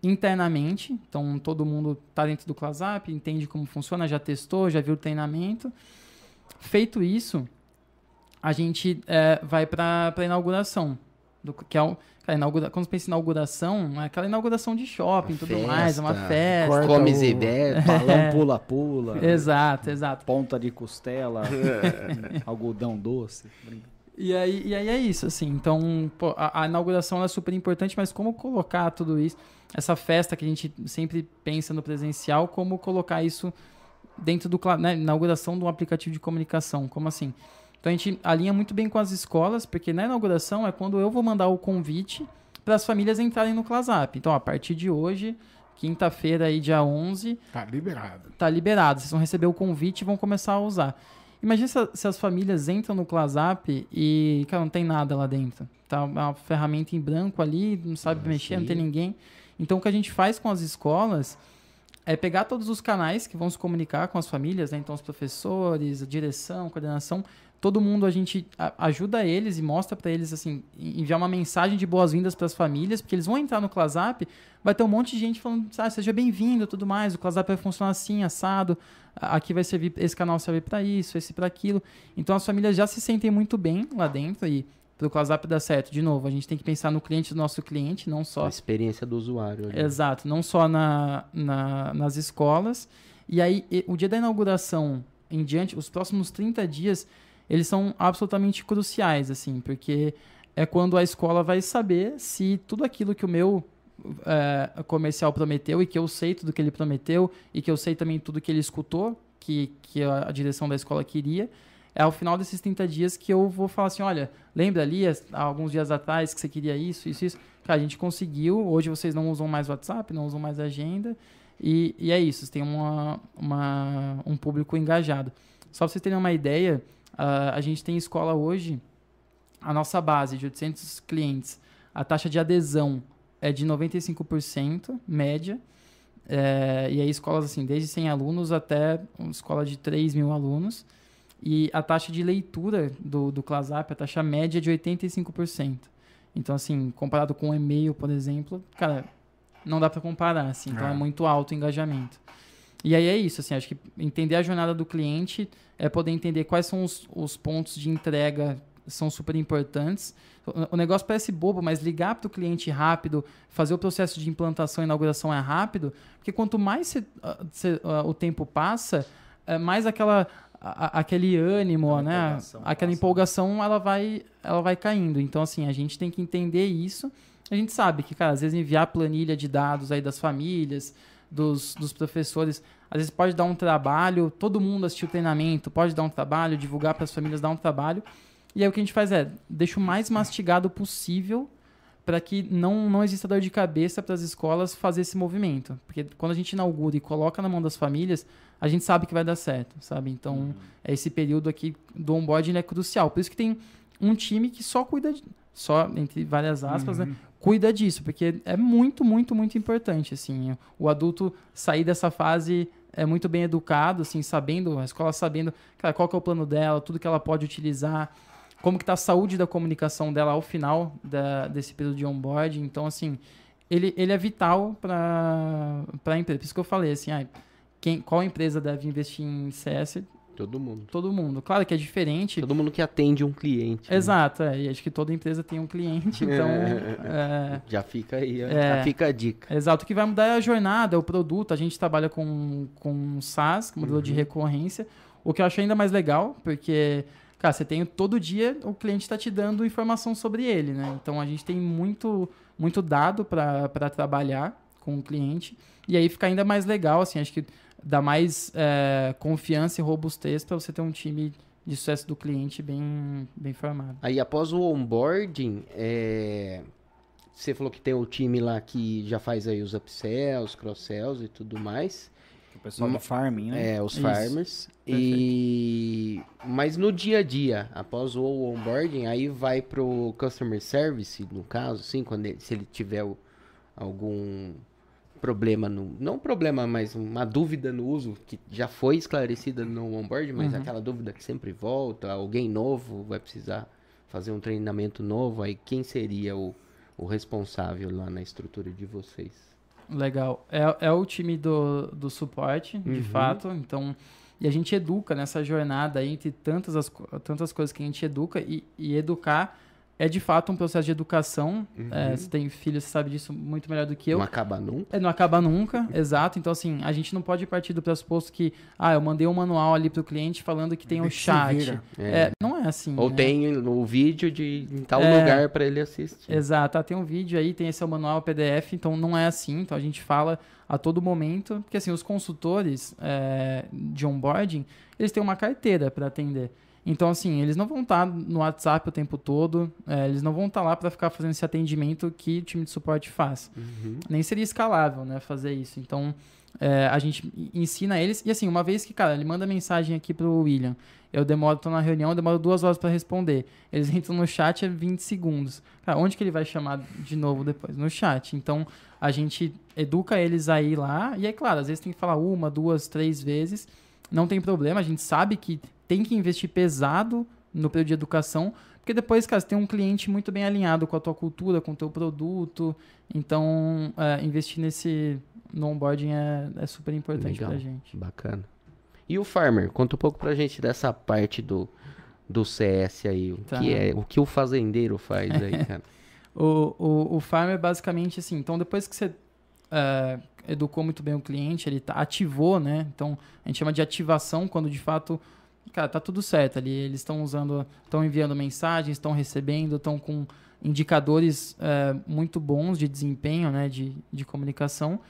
internamente. Então todo mundo está dentro do ClassUp, entende como funciona, já testou, já viu o treinamento. Feito isso, a gente é, vai para a inauguração, do, que é o, Cara, inaugura... Quando você pensa em inauguração, é aquela inauguração de shopping e tudo festa, mais, é uma festa. Comes e bebe, balão pula-pula. exato, exato. Ponta de costela, algodão doce. E aí, e aí é isso, assim. Então, pô, a, a, inauguração é super importante, mas como colocar tudo isso, essa festa que a gente sempre pensa no presencial, como colocar isso dentro do né, inauguração de um aplicativo de comunicação? Como assim? Então a gente alinha muito bem com as escolas, porque na inauguração é quando eu vou mandar o convite para as famílias entrarem no ClassUp. Então, a partir de hoje, quinta-feira aí, dia 11... Tá liberado. Tá liberado. Vocês vão receber o convite e vão começar a usar. Imagina se, se as famílias entram no ClassUp e, cara, não tem nada lá dentro. Tá uma ferramenta em branco ali, não sabe mexer, sim. não tem ninguém. Então, o que a gente faz com as escolas é pegar todos os canais que vão se comunicar com as famílias, né? Então, os professores, a direção, a coordenação, todo mundo a gente ajuda eles e mostra para eles assim, enviar uma mensagem de boas-vindas para as famílias, porque eles vão entrar no ClassUp, vai ter um monte de gente falando, ah, seja bem-vindo, tudo mais, o ClassUp vai funcionar assim, assado, aqui vai servir, esse canal serve para isso, esse para aquilo. Então as famílias já se sentem muito bem lá dentro e para o ClassUp dar certo, de novo, a gente tem que pensar no cliente do nosso cliente, não só... A experiência do usuário. Exato, não só na, na, nas escolas. E aí, o dia da inauguração em diante, os próximos 30 dias, eles são absolutamente cruciais, assim, porque é quando a escola vai saber se tudo aquilo que o meu é, comercial prometeu e que eu sei tudo que ele prometeu e que eu sei também tudo que ele escutou, que, que a, direção da escola queria, é ao final desses 30 dias que eu vou falar assim, olha, lembra ali, há alguns dias atrás que você queria isso, isso, isso. Cara, a gente conseguiu, hoje vocês não usam mais WhatsApp, não usam mais agenda, e, e é isso, tem uma, uma, um público engajado. Só para vocês terem uma ideia, Uh, a gente tem escola hoje, a nossa base de 800 clientes, a taxa de adesão é de 95%, média. É, e aí escolas assim, desde 100 alunos até uma escola de 3 mil alunos. E a taxa de leitura do, do ClassUp, a taxa média é de 85%. Então, assim, comparado com o e-mail, por exemplo, cara, não dá para comparar, assim. Então, é. é muito alto o engajamento. E aí é isso, assim, acho que entender a jornada do cliente é poder entender quais são os, os pontos de entrega são super importantes. O negócio parece bobo, mas ligar para o cliente rápido, fazer o processo de implantação e inauguração é rápido, porque quanto mais cê, cê, uh, o tempo passa, é mais aquela a, aquele ânimo, né? Aquela empolgação, ela vai, ela vai caindo. Então, assim, a gente tem que entender isso. A gente sabe que, cara, às vezes enviar planilha de dados aí das famílias, dos, dos professores. Às vezes pode dar um trabalho, todo mundo assistir o treinamento, pode dar um trabalho, divulgar para as famílias, dar um trabalho. E aí o que a gente faz é, deixa o mais mastigado possível para que não, não exista dor de cabeça para as escolas fazer esse movimento. Porque quando a gente inaugura e coloca na mão das famílias, a gente sabe que vai dar certo, sabe? Então, Uhum. esse período aqui do onboarding é crucial. Por isso que tem um time que só cuida, de, só entre várias aspas, Uhum. né? Cuida disso, porque é muito, muito, muito importante, assim. O adulto sair dessa fase é muito bem educado, assim, sabendo, a escola sabendo, cara, qual que é o plano dela, tudo que ela pode utilizar, como que tá a saúde da comunicação dela ao final da- desse período de onboarding. Então, assim, ele, ele é vital para a empresa. Por isso que eu falei, assim, ah, quem, qual empresa deve investir em CS? Todo mundo. Todo mundo. Claro que é diferente. Todo mundo que atende um cliente. né? Exato, é, e acho que toda empresa tem um cliente, então... é, Já fica aí, É. já fica a dica. Exato, o que vai mudar é a jornada, é o produto. A gente trabalha com, com SaaS, com modelo de recorrência. O que eu acho ainda mais legal, porque, cara, você tem todo dia o cliente está te dando informação sobre ele, né? Então a gente tem muito, muito dado para trabalhar com o cliente. E aí fica ainda mais legal, assim, acho que dá mais é, confiança e robustez para você ter um time de sucesso do cliente bem, bem formado. Aí após o onboarding, é, você falou que tem o time lá que já faz aí os upsells, cross-sells e tudo mais. O pessoal do farming, né? É, os Isso. farmers. E mas no dia a dia, após o onboarding, aí vai pro customer service, no caso, sim, quando ele, se ele tiver o- algum problema no, não problema, mas uma dúvida no uso que já foi esclarecida no onboarding, mas Uhum. aquela dúvida que sempre volta, alguém novo vai precisar fazer um treinamento novo, aí quem seria o, o responsável lá na estrutura de vocês? Legal. É, é o time do, do suporte, de Uhum. fato. Então, e a gente educa nessa jornada aí, entre tantas, as, tantas coisas que a gente educa, e, e educar é de fato um processo de educação. É, você tem filho, você sabe disso muito melhor do que eu. Não acaba nunca? É, não acaba nunca, exato. Então, assim, a gente não pode partir do pressuposto que, ah, eu mandei um manual ali pro cliente falando que tem o se chat. vira. É, não é assim. Ou né? tem o vídeo de em tal É. lugar para ele assistir. Exato, ah, tem um vídeo aí, tem esse é manual PDF, então não é assim, então a gente fala a todo momento, porque assim, os consultores é, de onboarding, eles têm uma carteira para atender. Então, assim, eles não vão estar no WhatsApp o tempo todo, é, eles não vão estar lá para ficar fazendo esse atendimento que o time de suporte faz. Uhum. Nem seria escalável, né, fazer isso. Então, é, a gente ensina eles, e assim, uma vez que, cara, ele manda mensagem aqui pro William, eu demoro, tô na reunião, eu demoro duas horas para responder. Eles entram no chat é 20 segundos. Cara, onde que ele vai chamar de novo depois? No chat. Então, a gente educa eles aí lá, e é claro, às vezes tem que falar uma, duas, três vezes, não tem problema, a gente sabe que tem que investir pesado no período de educação, porque depois, cara, você tem um cliente muito bem alinhado com a tua cultura, com o teu produto, então é, investir nesse no onboarding é, é super importante Legal. pra gente. Bacana. E o Farmer? Conta um pouco pra gente dessa parte do, do CS aí. O Tá. que é, o que o fazendeiro faz aí, cara? O, o, o farm é basicamente assim. Então, depois que você é, educou muito bem o cliente, ele tá- ativou, né? Então, a gente chama de ativação quando de fato, cara, tá tudo certo ali. Eles estão usando, estão enviando mensagens, estão recebendo, estão com indicadores é, muito bons de desempenho, né? De, de comunicação.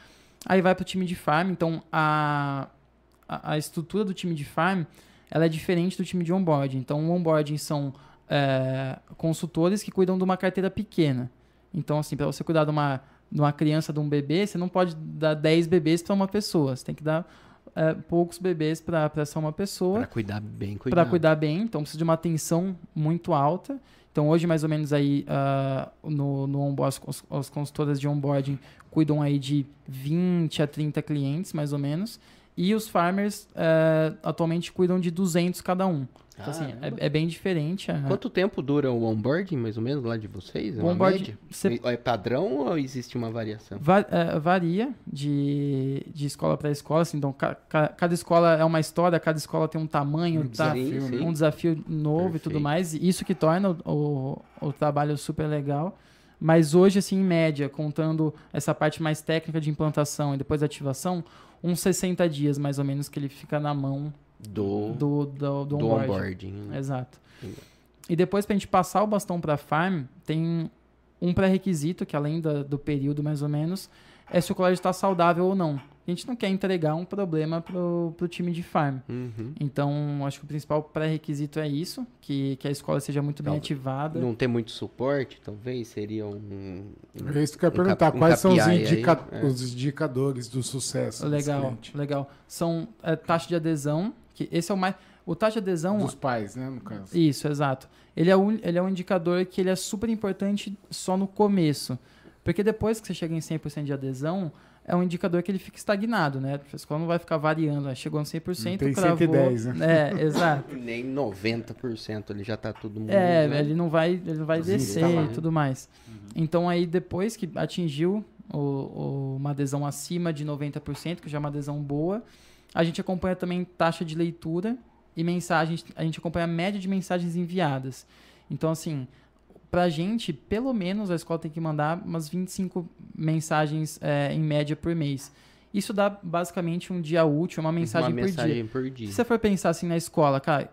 Aí vai para o time de farm. Então, a, a, a estrutura do time de farm ela é diferente do time de onboarding. Então, o onboarding são é, consultores que cuidam de uma carteira pequena. Então, assim, para você cuidar de uma, de uma criança, de um bebê, você não pode dar 10 bebês para uma pessoa. Você tem que dar é, poucos bebês para essa uma pessoa Pra cuidar bem, para cuidar. cuidar bem, então precisa de uma atenção muito alta. Então hoje mais ou menos aí ah, no, no onboard, as, as consultoras de onboarding cuidam aí de 20 a 30 clientes mais ou menos. E os farmers eh, atualmente cuidam de 200 cada um. Então, assim, é, é bem diferente. a- Quanto tempo dura o onboarding, mais ou menos, lá de vocês? É onboarding, média? você É padrão ou existe uma variação? Va- é, varia de, de escola para escola, assim, então ca- ca- cada escola é uma história, cada escola tem um tamanho, Um tá, desafio, um desafio novo e tudo Perfeito. mais, isso que torna o, o, o trabalho super legal. Mas hoje, assim, em média, contando essa parte mais técnica de implantação e depois da ativação, uns 60 dias mais ou menos que ele fica na mão Do, do, do, do do onboarding. onboarding. né? Exato. Legal. E depois, pra gente passar o bastão pra farm, tem um pré-requisito, que além da- do período mais ou menos, é se o colégio está saudável ou não. a gente não quer entregar um problema pro, pro time de farm. Uhum. Então, acho que o principal pré-requisito é isso, que, que a escola seja muito bem Não, ativada. Não ter muito suporte, talvez, seria um... um- É isso que eu ia Um perguntar. cap- um Quais são os, KPI aí, indica- é. os indicadores do sucesso Legal, legal. São é, taxa de adesão, que esse é o mais... O taxa de adesão... Dos pais, né, no caso. Isso, exato. Ele é, um, ele é um indicador que ele é super importante só no começo. Porque depois que você chega em 100% de adesão, é um indicador que ele fica estagnado, né? A escola não vai ficar variando. né? Chegou em 100%, Não tem cravou... 110, É, exato. Nem 90% ele já tá todo mundo... É, né? ele não vai, ele não vai Sim, descer tá lá. e tudo mais. Então aí depois que atingiu o, o- uma adesão acima de 90%, que já é uma adesão boa, a gente acompanha também taxa de leitura e mensagens, a gente acompanha a média de mensagens enviadas. Então assim, pra gente, pelo menos a escola tem que mandar umas 25 mensagens é, em média por mês. Isso dá basicamente um dia útil, uma mensagem Uma por dia. mensagem por dia. Se você for pensar assim na escola, cara,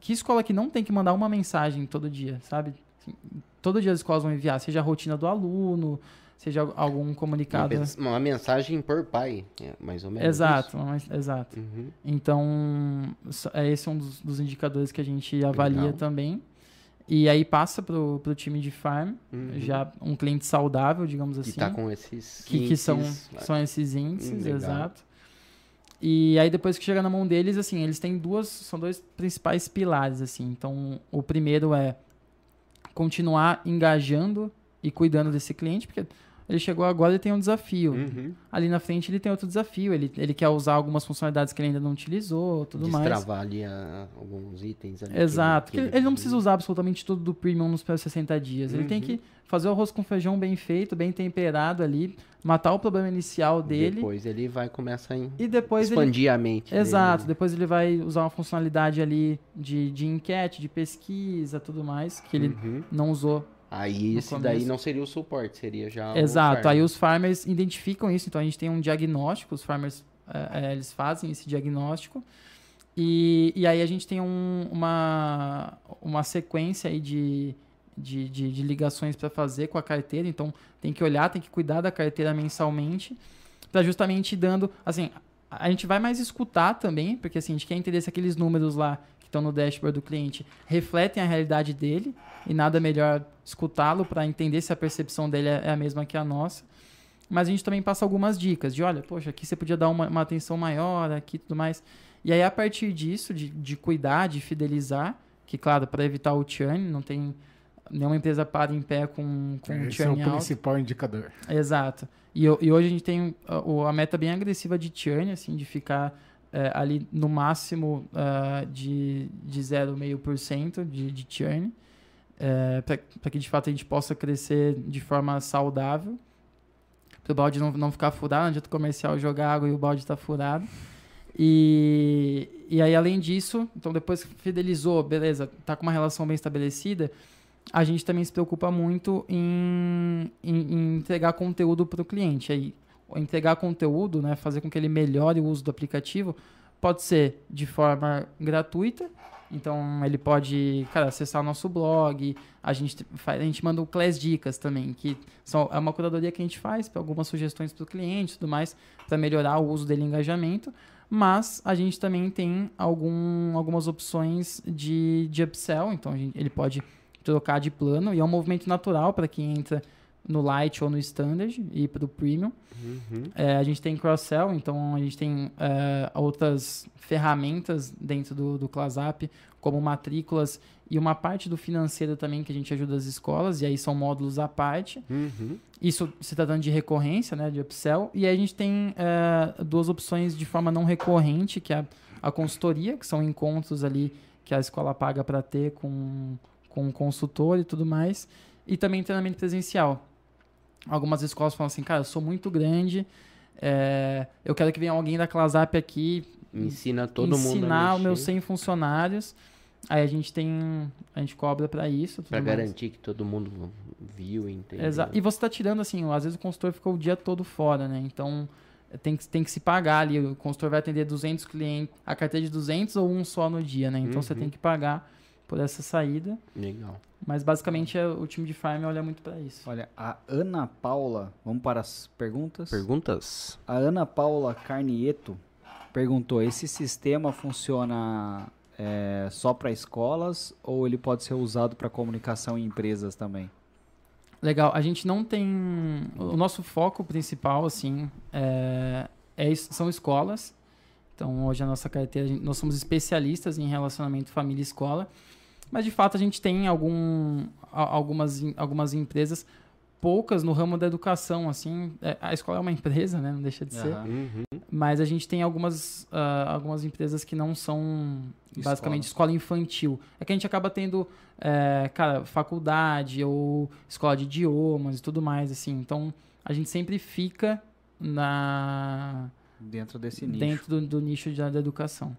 que escola que não tem que mandar uma mensagem todo dia, sabe? Assim, todo dia as escolas vão enviar, seja a rotina do aluno, seja algum Uma, comunicado. pens- uma mensagem por pai, é mais ou menos Exato, mas- exato. Uhum. Então, é esse um dos, dos indicadores que a gente avalia Legal. também. E aí passa pro, pro time de farm, Uhum. já um cliente saudável, digamos Que assim. tá com esses que, que são, índices, são esses índices, legal. exato. E aí depois que chega na mão deles, assim, eles têm duas, são dois principais pilares, assim. Então, o primeiro é continuar engajando e cuidando desse cliente, porque ele chegou agora e tem um desafio. Uhum. Ali na frente ele tem outro desafio, ele, ele quer usar algumas funcionalidades que ele ainda não utilizou, tudo mais. Destravar ali a- alguns itens ali. Exato, que ele, ele não precisa usar absolutamente tudo do Premium nos primeiros 60 dias. Ele tem Uhum. que fazer o arroz com feijão bem feito, bem temperado ali, matar o problema inicial dele. Depois ele vai começar a E depois ele. expandir a mente. dele, Exato, né? depois ele vai usar uma funcionalidade ali de, de enquete, de pesquisa, tudo mais, que ele Uhum. não usou. Aí no esse daí começo. não seria o suporte, seria já Exato, aí os farmers identificam isso, então a gente tem um diagnóstico, os farmers eh, eles fazem esse diagnóstico. E, e aí a gente tem um- uma, uma sequência aí de, de, de, de ligações para fazer com a carteira, então tem que olhar, tem que cuidar da carteira mensalmente, para justamente dando, assim, a gente vai mais escutar também, porque assim, a gente quer entender se aqueles números lá estão no dashboard do cliente refletem a realidade dele, e nada melhor escutá-lo para entender se a percepção dele é é a mesma que a nossa. Mas a gente também passa algumas dicas de, olha, poxa, aqui você podia dar uma, uma atenção maior, aqui tudo mais. E aí, a partir disso, de, de cuidar, de fidelizar, que, claro, para evitar o churn, não tem nenhuma empresa para em pé com, com Esse é o churn alto. principal indicador. Exato. E, e hoje a gente tem a, o- a meta bem agressiva de churn, assim, de ficar eh, ali no máximo ah, de, de 0,5% de, de churn, para que de fato a gente possa crescer de forma saudável. Para o balde não, não ficar furado, não adianta comercial jogar água e o balde está furado. E, e aí, além disso, então depois que fidelizou, beleza, tá com uma relação bem estabelecida, a gente também se preocupa muito em, em- em entregar conteúdo para o cliente. Aí, entregar conteúdo, né, fazer com que ele melhore o uso do aplicativo, pode ser de forma gratuita. Então, ele pode, cara, acessar o nosso blog. A gente, faz, a gente manda o Class Dicas também, que são, é uma curadoria que a gente faz para algumas sugestões para o cliente e tudo mais, para melhorar o uso dele em engajamento. Mas a gente também tem algum, algumas opções de, de upsell. Então, gente- ele pode trocar de plano e é um movimento natural para quem entra no Lite ou no Standard e para o Premium. Uhum. É, a gente tem cross-sell, então a gente tem é, outras ferramentas dentro do, do ClassApp, como matrículas e uma parte do financeiro também que a gente ajuda as escolas, e aí são módulos à parte. Uhum. Isso se tratando de recorrência, né, de upsell. E aí a gente tem é, duas opções de forma não recorrente, que é a, a consultoria, que são encontros ali que a escola paga para ter com, com o consultor e tudo mais. E também treinamento presencial. Algumas escolas falam assim, cara, eu sou muito grande, é, eu quero que venha alguém da ClassApp aqui Ensina todo mundo ensinar os meus mexer 100 funcionários. Aí a gente tem, a gente cobra para isso. mais. garantir que todo mundo viu e entendeu. Exato. E você tá tirando, assim, às vezes o consultor ficou o dia todo fora, né? Então tem que, tem que se pagar ali. O consultor vai atender 200 clientes, a carteira de 200 ou um só no dia, né? Então você Uhum. tem que pagar por essa saída. Legal. Mas basicamente é, o time de farm olha muito para isso. Olha, a Ana Paula, vamos para as perguntas? Perguntas? A Ana Paula Carnieto perguntou: esse sistema funciona é, só para escolas ou ele pode ser usado para comunicação em empresas também? Legal. A gente não tem. O nosso foco principal, assim, é, é são escolas. Então, hoje a nossa carteira, nós somos especialistas em relacionamento família-escola. Mas, de fato, a gente tem algum, algumas, algumas empresas, poucas no ramo da educação, assim. É, a escola é uma empresa, né? Não deixa de ser. Uhum. Mas a gente tem algumas, ah, algumas empresas que não são basicamente escola infantil. É que a gente acaba tendo, é, cara, faculdade ou escola de idiomas e tudo mais, assim. Então, a gente sempre fica na Dentro desse nicho. dentro do, do nicho da, da educação.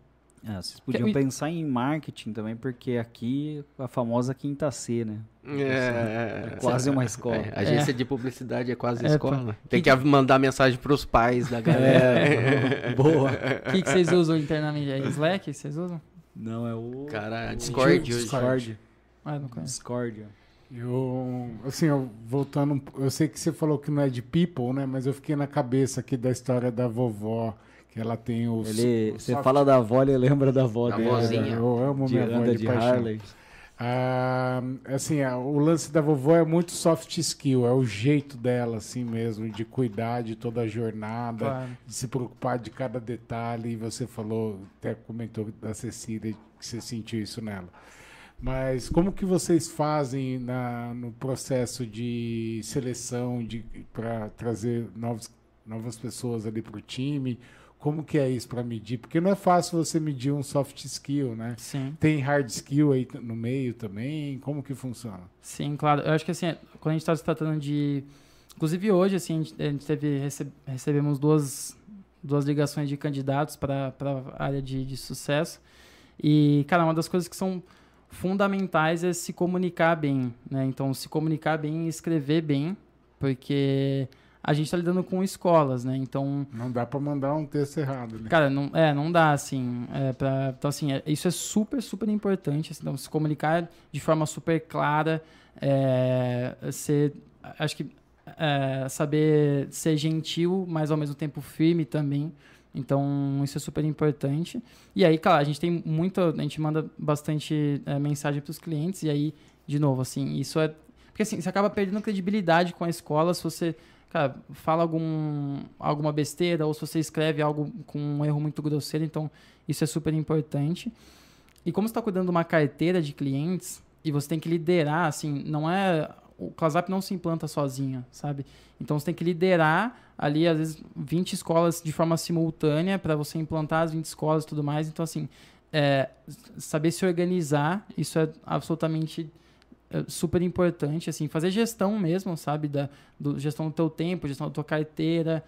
É, vocês podiam Que- pensar em marketing também, porque aqui a famosa quinta C, né? É, É quase uma escola. É, agência de publicidade é quase É, escola. Tem que mandar mensagem pros pais da galera. É, boa. O que, que vocês usam internamente? É Slack? Vocês usam? Não, é o... Cara, o- Discord hoje. Discord. Ah, não conheço. Discord. Eu, assim, eu, voltando, um- eu sei que você falou que não é de people, né? Mas eu fiquei na cabeça aqui da história da vovó, que ela tem o. Ele, o você soft- fala da avó, ele lembra da avó Da dele. vozinha. né? Eu amo De minha avó de, de. Harley. Ah, assim, ah, o lance da vovó é muito soft skill, é o jeito dela, assim mesmo, de cuidar de toda a jornada, Claro. de se preocupar de cada detalhe. E você falou, até comentou da Cecília, que você sentiu isso nela. Mas como que vocês fazem na, no processo de seleção para trazer novos, novas pessoas ali para o time? Como que é isso para medir? Porque não é fácil você medir um soft skill, né? Sim. Tem hard skill aí no meio também? Como que funciona? Sim, claro. Eu acho que assim, quando a gente está se tratando de. Inclusive hoje, assim, a gente, teve, receb- recebemos duas, duas ligações de candidatos para a área de, de sucesso. E, cara, uma das coisas que são fundamentais é se comunicar bem, né? Então, se comunicar bem e escrever bem, porque a gente está lidando com escolas, né? Então, Não dá para mandar um texto errado, né? Cara, não, é, não dá, assim. É, pra, então, assim, é- isso é super, super importante. assim, então, se comunicar de forma super clara, é, ser, acho que é, saber ser gentil, mas ao mesmo tempo firme também. Então, isso é super importante. E aí, claro, a gente tem muito, a gente manda bastante é, mensagem para os clientes, e aí, de novo, assim, isso é. Porque assim, você acaba perdendo credibilidade com a escola se você cara, fala algum, alguma besteira ou se você escreve algo com um erro muito grosseiro, então isso é super importante. E como você está cuidando de uma carteira de clientes e você tem que liderar, assim, não é. O ClassUp não se implanta sozinho, sabe? Então você tem que liderar ali, às vezes, 20 escolas de forma simultânea para você implantar as 20 escolas e tudo mais. Então, assim, é, saber se organizar, isso é absolutamente super importante, assim, fazer gestão mesmo, sabe? Da, do, gestão do teu tempo, gestão da tua carteira,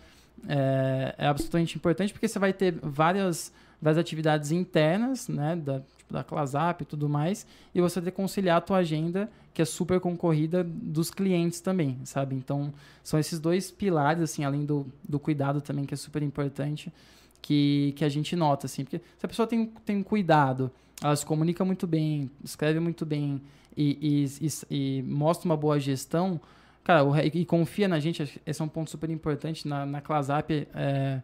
é, é absolutamente importante porque você vai ter várias, várias atividades internas, né? Da, tipo, da ClassUp e tudo mais, e você ter que conciliar a tua agenda, que é super concorrida, dos clientes também, sabe? Então, são esses dois pilares, assim, além do, do cuidado também, que é super importante, que, que a gente nota, assim, porque se a pessoa tem, tem cuidado, ela se comunica muito bem, escreve muito bem e, e, e, e mostra uma boa gestão, cara, o, e confia na gente, esse é um ponto super importante na, na é,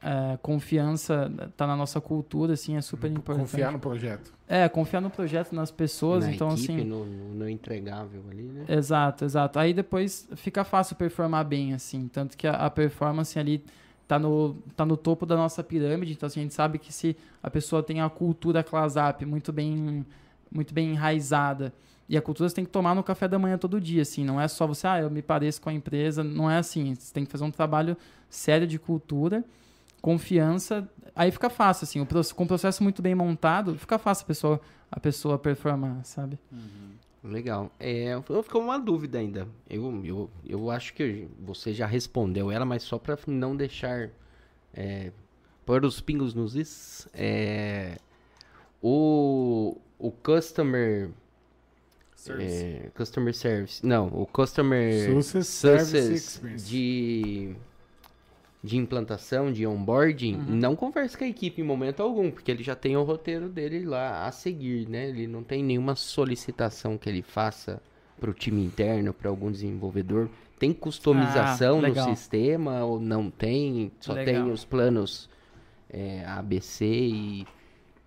é, confiança tá na nossa cultura, assim, é super importante. Confiar no projeto. É, confiar no projeto, nas pessoas, Na então equipe, assim... no, no- no entregável ali, né? Exato, exato. Aí depois fica fácil performar bem, assim. Tanto que a, a performance ali tá no, tá no topo da nossa pirâmide. Então, assim, a gente sabe que se a pessoa tem a cultura ClassUp muito bem, muito bem enraizada, e a cultura você tem que tomar no café da manhã todo dia, assim. Não é só você, ah, eu me pareço com a empresa. Não é assim. Você tem que fazer um trabalho sério de cultura, confiança. Aí fica fácil, assim. O, com o processo muito bem montado, fica fácil a pessoa, a pessoa performar, sabe? Legal. É, ficou uma dúvida ainda. Eu, eu, eu acho que você já respondeu ela, mas só para não deixar é, pôr os pingos nos is. É, o, o customer é, customer service, não, o customer Success Service de de implantação, de onboarding, não conversa com a equipe em momento algum, porque ele já tem o roteiro dele lá a seguir, né? Ele não tem nenhuma solicitação que ele faça para o time interno, para algum desenvolvedor. Tem customização Ah, no sistema ou não tem? Só Legal. tem os planos é, ABC e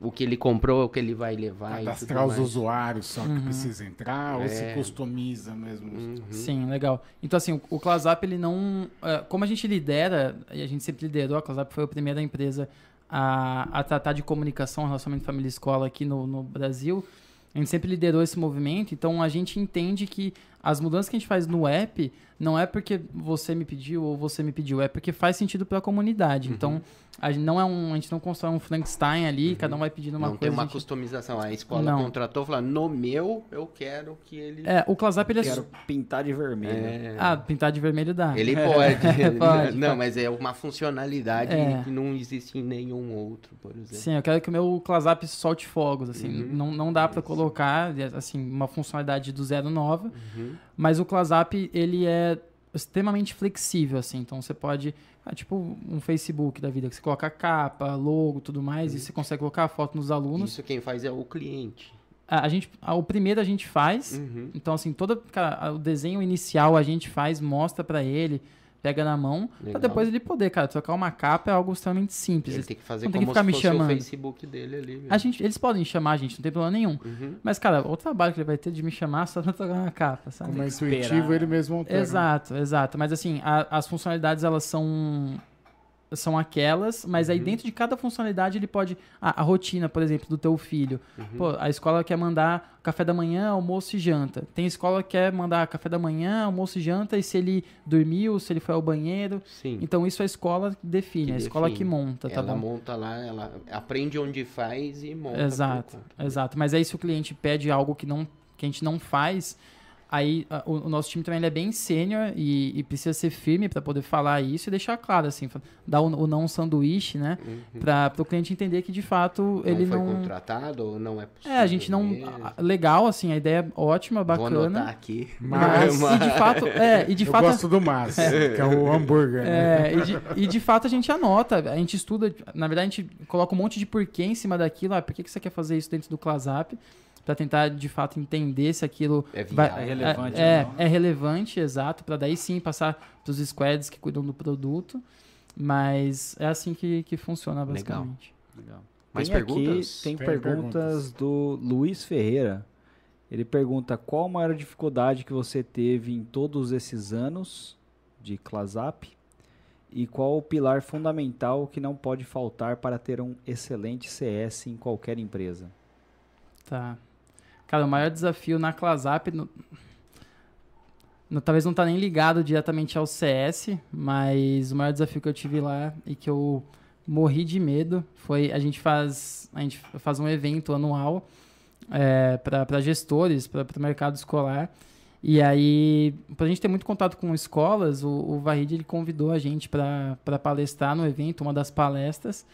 o que ele comprou, o que ele vai levar Cadastrar os usuários só que Uhum. precisa entrar ou se É. customiza mesmo. Uhum. Sim, legal. Então, assim, o, o ClassUp, ele não... é, como a gente lidera, e a gente sempre liderou, a ClassUp foi a primeira empresa a, a tratar de comunicação, relacionamento família e escola aqui no, no Brasil, a gente sempre liderou esse movimento, então a gente entende que as mudanças que a gente faz no app não é porque você me pediu ou você me pediu, é porque faz sentido para a comunidade. Uhum. Então, a gente não é um, a gente não constrói um Frankenstein ali, cada um vai pedindo uma não coisa. tem uma a gente- customização. A escola Não. contratou, falou, no meu, eu quero que ele... É, o ClassUp, ele é... Quero pintar de vermelho. É. Ah, pintar de vermelho dá. Ele pode. Pode, não, pode. mas é uma funcionalidade É. que não existe em nenhum outro, por exemplo. Sim, eu quero que o meu ClassUp solte fogos, assim, Uhum. não, não dá pra colocar, assim, uma funcionalidade do zero nova, Uhum. Mas o ClassUp, ele é extremamente flexível, assim, então você pode, ah, tipo um Facebook da vida, que você coloca capa, logo, tudo mais, e você consegue colocar a foto nos alunos. Isso quem faz é o cliente. A, a gente, a- o primeiro a gente faz, Uhum. então assim, toda, cara, o desenho inicial a gente faz, mostra pra ele, pega na mão, pra Legal. depois ele poder, cara, trocar uma capa é algo extremamente simples. Ele tem que fazer não tem que como ficar se me fosse chamando. o Facebook dele ali. mesmo. A gente, eles podem chamar a gente, não tem problema nenhum. Uhum. Mas, cara, o trabalho que ele vai ter de me chamar só pra trocar uma capa, sabe? Como é esperar. intuitivo, ele mesmo altera. Exato, exato. Mas assim, a- as funcionalidades elas são são aquelas, mas aí Uhum. dentro de cada funcionalidade ele pode a, a rotina, por exemplo, do teu filho. Uhum. Pô, a escola quer mandar café da manhã, almoço e janta. Tem escola que quer mandar café da manhã, almoço e janta e se ele dormiu, se ele foi ao banheiro. Sim. Então isso a escola define, Que a escola define. que monta, tá ela bom? monta lá, ela aprende onde faz e monta. Exato, exato. Mas aí se o cliente pede algo que, não, que a gente não faz, aí a- o, o nosso time também ele é bem sênior e, e precisa ser firme para poder falar isso e deixar claro, assim, dar o, o não sanduíche, né? Uhum. Para o cliente entender que de fato ele não foi não. contratado ou não é possível. É, a gente não. a- Legal, assim, a ideia é ótima, Vou anotar bacana. aqui. Mas- E de fato, é, e de Eu fato. gosto do Mas, que é o hambúrguer. né? É, e, de, e de fato a gente anota, a gente estuda, na verdade a gente coloca um monte de porquê em cima daquilo, ah, por que, que você quer fazer isso dentro do ClassUp? Pra tentar de fato entender se aquilo É vai- viável. É relevante, É, não. é relevante, exato, Pra daí sim passar pros squads que cuidam do produto. Mas é assim que, que funciona Legal. basicamente. Legal. Mais tem perguntas? Aqui, tem, Tem perguntas, perguntas. do Luiz Ferreira. Ele pergunta qual a maior dificuldade que você teve em todos esses anos de ClassUp e qual o pilar fundamental que não pode faltar para ter um excelente CS em qualquer empresa. Tá. Cara, o maior desafio na ClassUp, no, no- talvez não tá nem ligado diretamente ao CS, mas o maior desafio que eu tive lá e que eu morri de medo foi a gente faz a gente faz um evento anual é, para gestores, para o mercado escolar. E aí, para a gente ter muito contato com escolas, o, o Varrid ele convidou a gente para palestrar no evento, uma das palestras.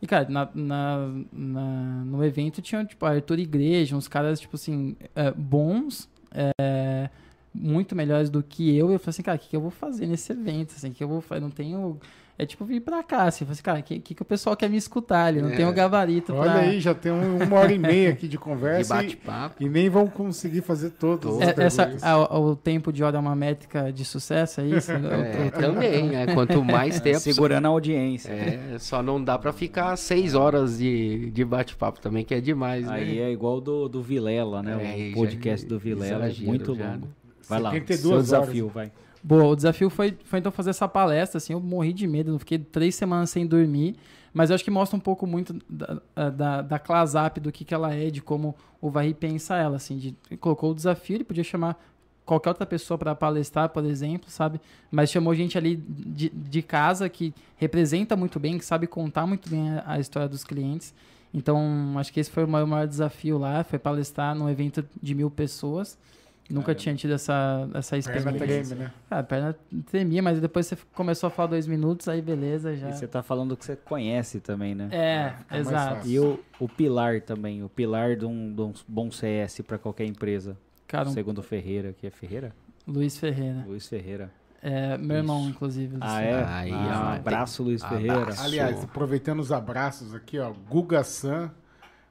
E, cara, na, na- na- no evento tinha, tipo, Arthur Igreja, uns caras, tipo assim, é, bons, é, muito melhores do que eu. E eu falei assim, cara, o que, que eu vou fazer nesse evento? Assim, que eu vou fazer? Não tenho... É tipo vir pra cá, assim. Assim, cara, o que, que, que o pessoal quer me escutar ali? Não É. tem o gabarito Olha pra... aí, já tem um- uma hora e meia aqui de De conversa e, bate-papo. e nem vão conseguir fazer todas as Todas. É, essa, a- o tempo de hora é uma métrica de sucesso, é isso? É, também, né? Quanto mais tempo. Segurando a audiência. É, só não dá pra ficar seis horas de, de bate-papo também, que é demais, Aí né? é igual do, do Vilela, né? É, o já- podcast do Vilela, muito já, longo. né? Vai lá, 72 seu horas. desafio, vai. Boa, o desafio foi, foi então fazer essa palestra, assim, eu morri de medo, eu fiquei três semanas sem dormir, mas eu acho que mostra um pouco muito da, da, da do que, que ela é, de como o Varri pensa ela, assim, de, colocou o desafio, ele podia chamar qualquer outra pessoa para palestrar, por exemplo, sabe, mas chamou gente ali de, de casa que representa muito bem, que sabe contar muito bem a, a história dos clientes, então acho que esse foi o maior, maior desafio lá, foi palestrar num evento de mil pessoas, Nunca Caramba. tinha tido essa, essa Perna experiência. treme, né? Ah, a perna tremia, mas depois você começou a falar dois minutos, aí beleza, já. E você tá falando que você conhece também, né? É, mais exato. E o, o pilar também, o pilar de um, de um bom CS para qualquer empresa. Cara, um Segundo Ferreira, que é Ferreira? Luiz Ferreira. Luiz Ferreira. É, meu irmão, inclusive. Ah, é? Aí, ah, ó, abraço, Luiz abraço. Ferreira. Aliás, aproveitando os abraços aqui, ó, Guga San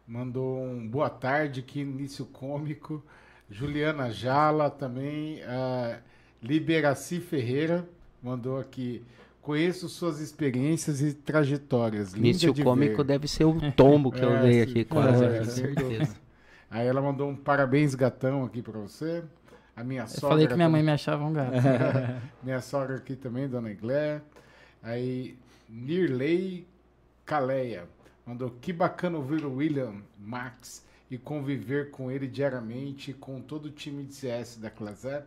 mandou um boa tarde, que início cômico. Juliana Jala também, uh, Liberaci Ferreira mandou aqui. Conheço suas experiências e trajetórias. Início de cômico ver. deve ser o tombo que eu É, dei sim. aqui, quase, É, com certeza. Aí ela mandou um parabéns gatão aqui pra você. A minha Eu sogra. falei que minha mãe me achava um gato. Minha sogra aqui também, Dona Iglé. Aí, Nirley Caleia. Mandou, que bacana ouvir o William Max e conviver com ele diariamente, com todo o time de CS da Clasep.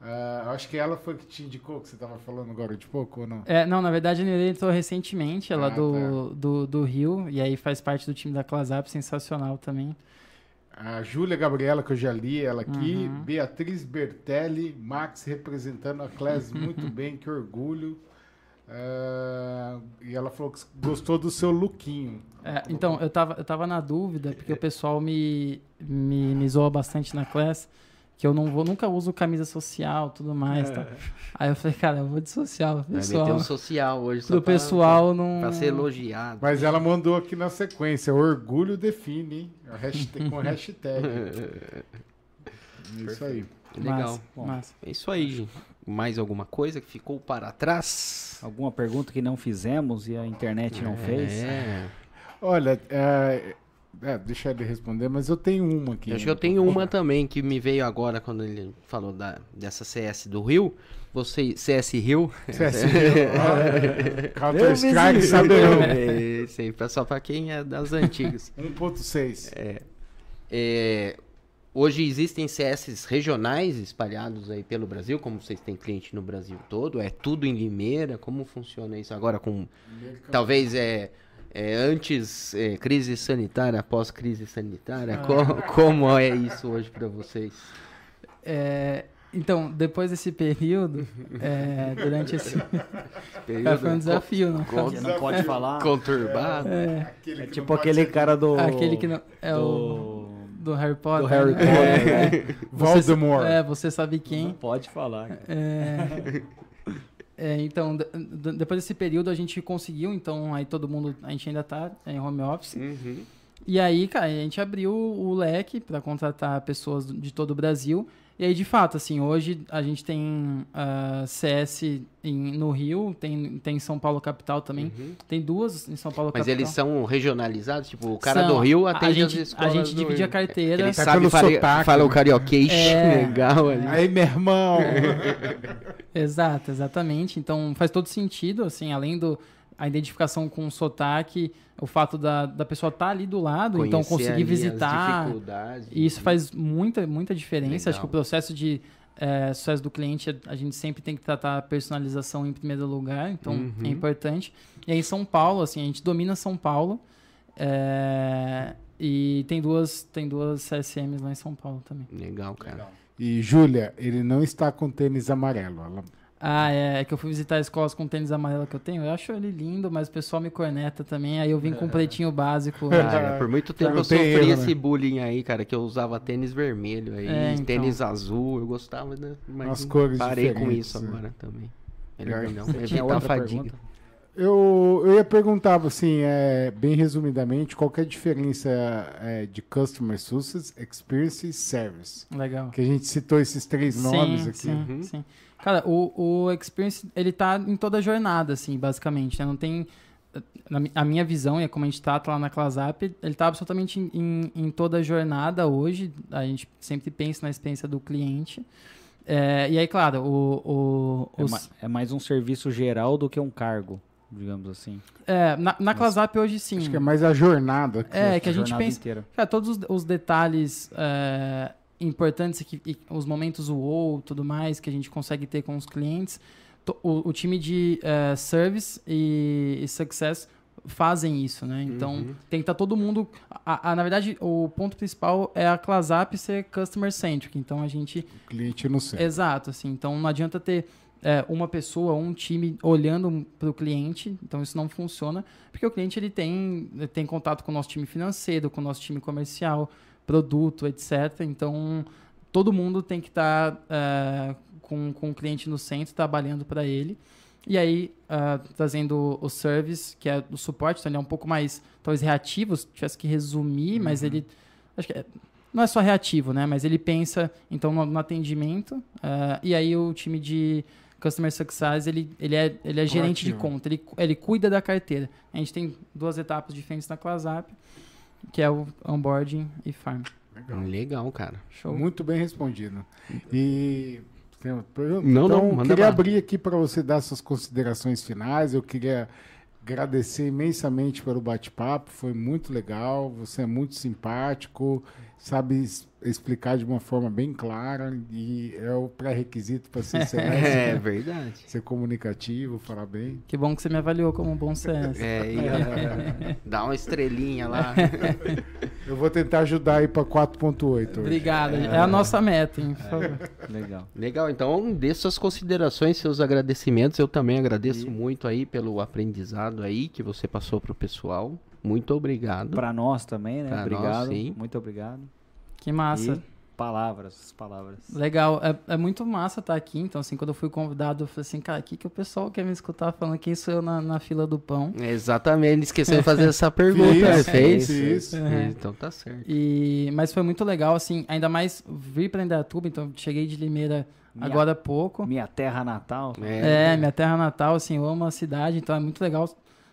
Ah, acho que ela foi que te indicou, que você estava falando agora de pouco, ou não? É, não, na verdade Nirley entrou recentemente, ela Ah, do, do, do Rio, e aí faz parte do time da Clasap, sensacional também. A Júlia Gabriela, que eu já li ela aqui. Uhum. Beatriz Bertelli, Max representando a Class muito bem, que orgulho. Ah, e ela falou que gostou do seu lookinho. É, então, eu tava, eu tava na dúvida, porque o pessoal me, me, me zoa bastante na classe, que eu não vou, nunca uso camisa social tudo mais. Tá? Aí eu falei, cara, eu vou de social, Vai pessoal. meter um social hoje só Do pra- pessoal não. Pra ser elogiado. Mas ela mandou aqui na sequência, orgulho define, hein? Hashtag- com hashtag. É Isso aí. Legal. Massa, Bom. massa. É isso aí, gente. Mais alguma coisa que ficou para trás? Alguma pergunta que não fizemos e a internet não fez? É. Olha, é, é, deixa ele responder, mas eu tenho uma aqui. Eu Acho que eu tenho uma também que me veio agora quando ele falou da, dessa CS do Rio. Você, CS Rio. CS Counter Strike saberão. É, Esse aí, pra quem é das antigas. 1.6. É, hoje existem CS regionais espalhados aí pelo Brasil, como vocês têm cliente no Brasil todo, é tudo em Limeira, como funciona isso agora com talvez é, é antes é, crise sanitária, após crise sanitária, co- como é isso hoje pra vocês? É, então, depois desse período, é, durante esse. Cara, foi um desafio, né? co- Você não pode falar. conturbado. É, Aquele É tipo não aquele cara do. aquele que não. É o. do, Harry Potter. do Harry né? Potter. né? Voldemort. É, você sabe Não quem. pode falar. cara. É, é, então, de- de- depois desse período a gente conseguiu, então aí todo mundo, a gente ainda tá em home office. Uhum. E aí, cara, a gente abriu o leque para contratar pessoas de todo o Brasil. E aí, de fato, assim, hoje a gente tem ah, CS em- no Rio, tem, tem em São Paulo capital também. Uhum. Tem duas em São Paulo Mas capital. eles são regionalizados? Tipo, o cara São. do Rio a atende as gente, escolas a gente divide Rio. a carteira. Ele Tá sabe fala, sotaque, fala o carioquês É. legal ali. Aí, meu irmão. Exato, exatamente. Então faz todo sentido, assim, além do a identificação com o sotaque, o fato da, da pessoa estar ali do lado, então Conhecer conseguir ali as visitar. E isso faz muita, muita diferença. Legal. Acho que o processo de é, sucesso do cliente, a gente sempre tem que tratar a personalização em primeiro lugar, então Uhum. é importante. E aí em São Paulo, assim, a gente domina São Paulo. é, e tem duas, tem duas CSMs lá em São Paulo também. Legal, cara. E, Júlia, ele não está com tênis amarelo. Ela- Ah, é, é que eu fui visitar escolas com tênis amarelo que eu tenho. Eu acho ele lindo, mas o pessoal me corneta também. Aí eu vim com um pretinho básico. Cara, por muito tempo eu sofri erro, né? esse bullying aí, cara, que eu usava tênis vermelho aí, É, então. tênis azul, eu gostava, né? Mas As cores parei com isso né? agora também. Melhor não, Você tinha a outra fadiga. pergunta? Eu, eu ia perguntar, assim, é, bem resumidamente, qual que é a diferença é, de Customer Success, Experience e Service? Legal. Que a gente citou esses três nomes sim, aqui. Sim, Uhum. sim. Cara, o, o Experience, ele tá em toda a jornada, assim, basicamente, né? Não tem... A minha visão, e é como a gente tá lá na ClassApp, ele tá absolutamente em, em, em toda a jornada hoje. A gente sempre pensa na experiência do cliente. É, e aí, claro, o, o, É, os- ma- é mais um serviço geral do que um cargo, digamos assim. é, na, na ClassApp hoje sim. Acho que é mais a jornada. aqui. É, que a gente Jornada pensa... inteira. Cara, todos os, os detalhes é, importantes, que, e os momentos UOL, tudo mais, que a gente consegue ter com os clientes, o, o time de é, Service e, e Success fazem isso, né? Então, Uhum. tem que estar todo mundo... A, a- na verdade, o ponto principal é a ClassApp ser customer-centric. Então, a gente... O cliente no centro. Exato, assim. Então, não adianta ter é, uma pessoa, um time olhando para o cliente. Então, isso não funciona, porque o cliente ele tem, ele tem contato com o nosso time financeiro, com o nosso time comercial, produto, etc. Então, todo mundo tem que estar com, com o cliente no centro, trabalhando para ele. E aí, uh, trazendo o service, que é o suporte, então ele é um pouco mais, talvez, reativo, se tivesse que resumir, uhum. mas ele. Acho que é, não é só reativo, né? Mas ele pensa, então, no, no atendimento. Uh, e aí, o time de Customer Success, ele, ele é, ele é gerente de conta, ele, ele cuida da carteira. A gente tem duas etapas diferentes na ClassApp, que é o onboarding e farm. Legal, Legal cara. Show. Muito bem respondido. E não, então, não, manda queria lá. abrir aqui para você dar suas considerações finais. Eu queria agradecer imensamente pelo bate-papo, foi muito legal. Você é muito simpático, sabe explicar de uma forma bem clara e é o pré-requisito para ser CS. é verdade. Ser comunicativo, falar bem. Que bom que você me avaliou como um bom CS. É, e, dá uma estrelinha lá. Eu vou tentar ajudar aí para 4.8. Obrigado. É. é a nossa meta, hein, por favor. Legal. Legal. Então, dê suas considerações, seus agradecimentos. Eu também agradeço e... muito aí pelo aprendizado aí que você passou pro pessoal. Muito obrigado. Para nós também, né? Pra obrigado. Nós, sim. Muito obrigado. Que massa. E palavras, palavras. Legal. É, é muito massa estar aqui. Então, assim, quando eu fui convidado, eu falei assim, cara, o que, que o pessoal quer me escutar falando quem sou eu na, na fila do pão? Exatamente. Esqueceu de fazer essa pergunta. Isso? Fez? Isso. isso. Uhum. Então tá certo. E, mas foi muito legal, assim, ainda mais vir para Indaiatuba. Então, cheguei de Limeira minha, agora há pouco. Minha terra natal. É. é, minha terra natal, assim, eu amo a cidade. Então, é muito legal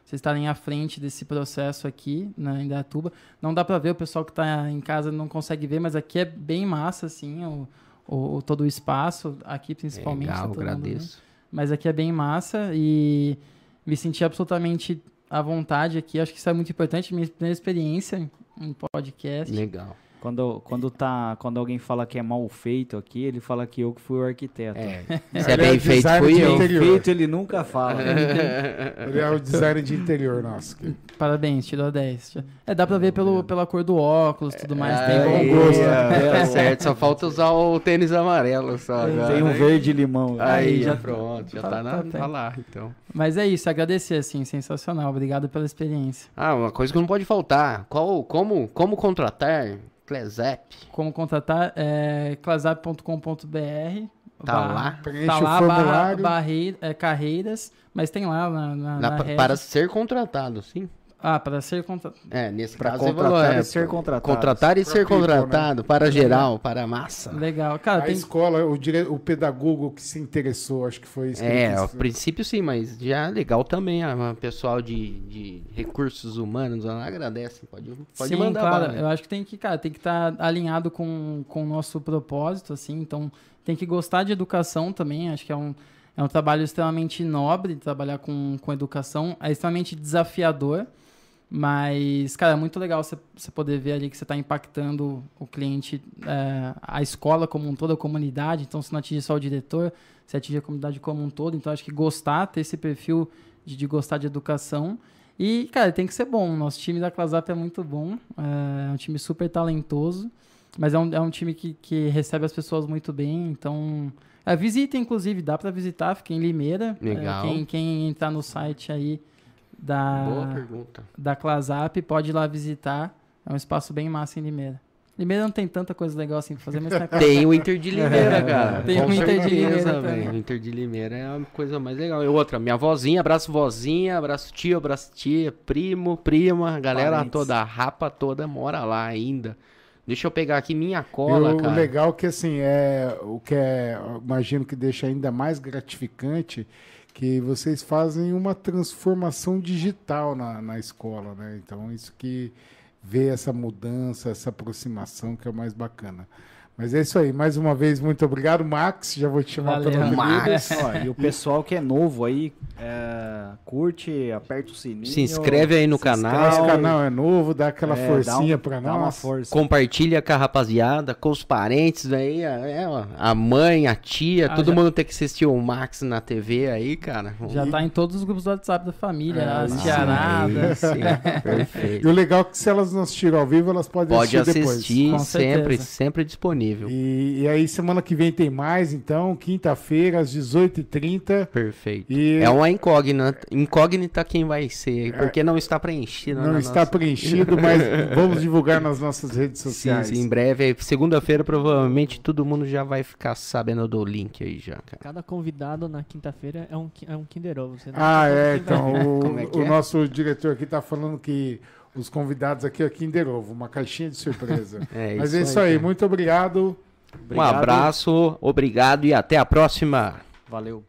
vocês estarem à frente desse processo aqui na Indaiatuba. Não dá para ver, o pessoal que está em casa não consegue ver, mas aqui é bem massa, assim, o, o todo o espaço, aqui principalmente. Legal, tá agradeço. Mas aqui é bem massa e me senti absolutamente à vontade aqui. Acho que isso é muito importante, minha primeira experiência em podcast. Legal. Quando, quando, tá, quando alguém fala que é mal feito aqui, ele fala que eu que fui o arquiteto. É. Se é bem é feito, fui eu. Interior. feito, ele nunca fala. ele é o design de interior nosso. Parabéns, tirou 10. É, dá pra ver pelo, pela cor do óculos e tudo mais. É, tem bom gosto. É, tá certo, só falta usar o tênis amarelo só agora. Tem um verde limão. Aí, aí já pronto, já tá, tá, na, tá lá, então. Mas é isso, agradecer, assim, sensacional. Obrigado pela experiência. Ah, uma coisa que não pode faltar. Qual, como, como contratar Clesap. Como contatar? É clesap.com.br. Tá barra, lá. Preenche tá lá, barra, barreira, é, carreiras, mas tem lá na, na, na, na Para ser contratado, sim. Ah, para ser contratado. É, nesse pra caso contratar é, e ser contratado. Contratar e ser people, contratado né? para geral, para a massa. Legal. Cara, a tem... escola, o, dire... o pedagogo que se interessou, acho que foi isso. Que é, a princípio sim, mas já é legal também. O pessoal de, de recursos humanos agradece. Pode, pode sim, mandar. Claro, eu acho que tem que, cara, tem que estar tá alinhado com, com o nosso propósito, assim. Então, tem que gostar de educação também. Acho que é um, é um trabalho extremamente nobre trabalhar com, com educação. É extremamente desafiador. Mas, cara, é muito legal você poder ver ali que você está impactando o cliente, é, a escola como um todo, a comunidade. Então, você não atinge só o diretor, você atinge a comunidade como um todo. Então, acho que gostar, ter esse perfil de, de gostar de educação. E, cara, tem que ser bom. Nosso time da ClassUp é muito bom. É, é um time super talentoso. Mas é um, é um time que, que recebe as pessoas muito bem. Então, é, visita, inclusive. Dá para visitar. Fica em Limeira. É, legal. É, quem, quem entrar no site aí da, Boa pergunta. da Clasap, pode ir lá visitar. É um espaço bem massa em Limeira. Limeira não tem tanta coisa legal assim pra fazer, mas tem, tem o Inter de Limeira, cara. Tem Com o Inter de Limeira também. O Inter de Limeira é a coisa mais legal. E outra, minha vozinha, abraço vozinha, abraço tio, abraço tia, primo, prima, galera Parentes. toda, a rapa toda mora lá ainda. Deixa eu pegar aqui minha cola, o, cara. O legal que assim é o que é, imagino que deixa ainda mais gratificante que vocês fazem uma transformação digital na, na escola, né? Então, isso que vê essa mudança, essa aproximação que é o mais bacana. Mas é isso aí. Mais uma vez, muito obrigado, Max. Já vou te chamar Valeu, pelo Max. Ó, e o pessoal que é novo aí, é, curte, aperta o sininho. Se inscreve aí no canal. Se o canal é novo, dá aquela é, forcinha para nós. Dá uma força. Compartilha com a rapaziada, com os parentes aí, é, a mãe, a tia, ah, todo já... mundo tem que assistir o Max na TV aí, cara. Já e... tá em todos os grupos do WhatsApp da família, é, as tiaradas. Perfeito. E o legal é que se elas não assistiram ao vivo, elas podem Pode assistir, assistir depois. sempre, sempre disponível disponível. E, e aí, semana que vem tem mais, então, quinta-feira, às 18h30. Perfeito. E É uma incógnita, incógnita quem vai ser, porque não está preenchido. não na está nossa- preenchido, mas vamos divulgar nas nossas redes Sim, sociais. sim, em breve, segunda-feira, provavelmente todo mundo já vai ficar sabendo do link aí já, cara. Cada convidado na quinta-feira é um, é um Kinder Ovo. Você não Ah, é, então, o, Como é que o é? nosso diretor aqui tá falando que os convidados aqui é Kinder Ovo, uma caixinha de surpresa. É Mas é isso aí, cara. muito obrigado. Um abraço, obrigado e até a próxima. Valeu.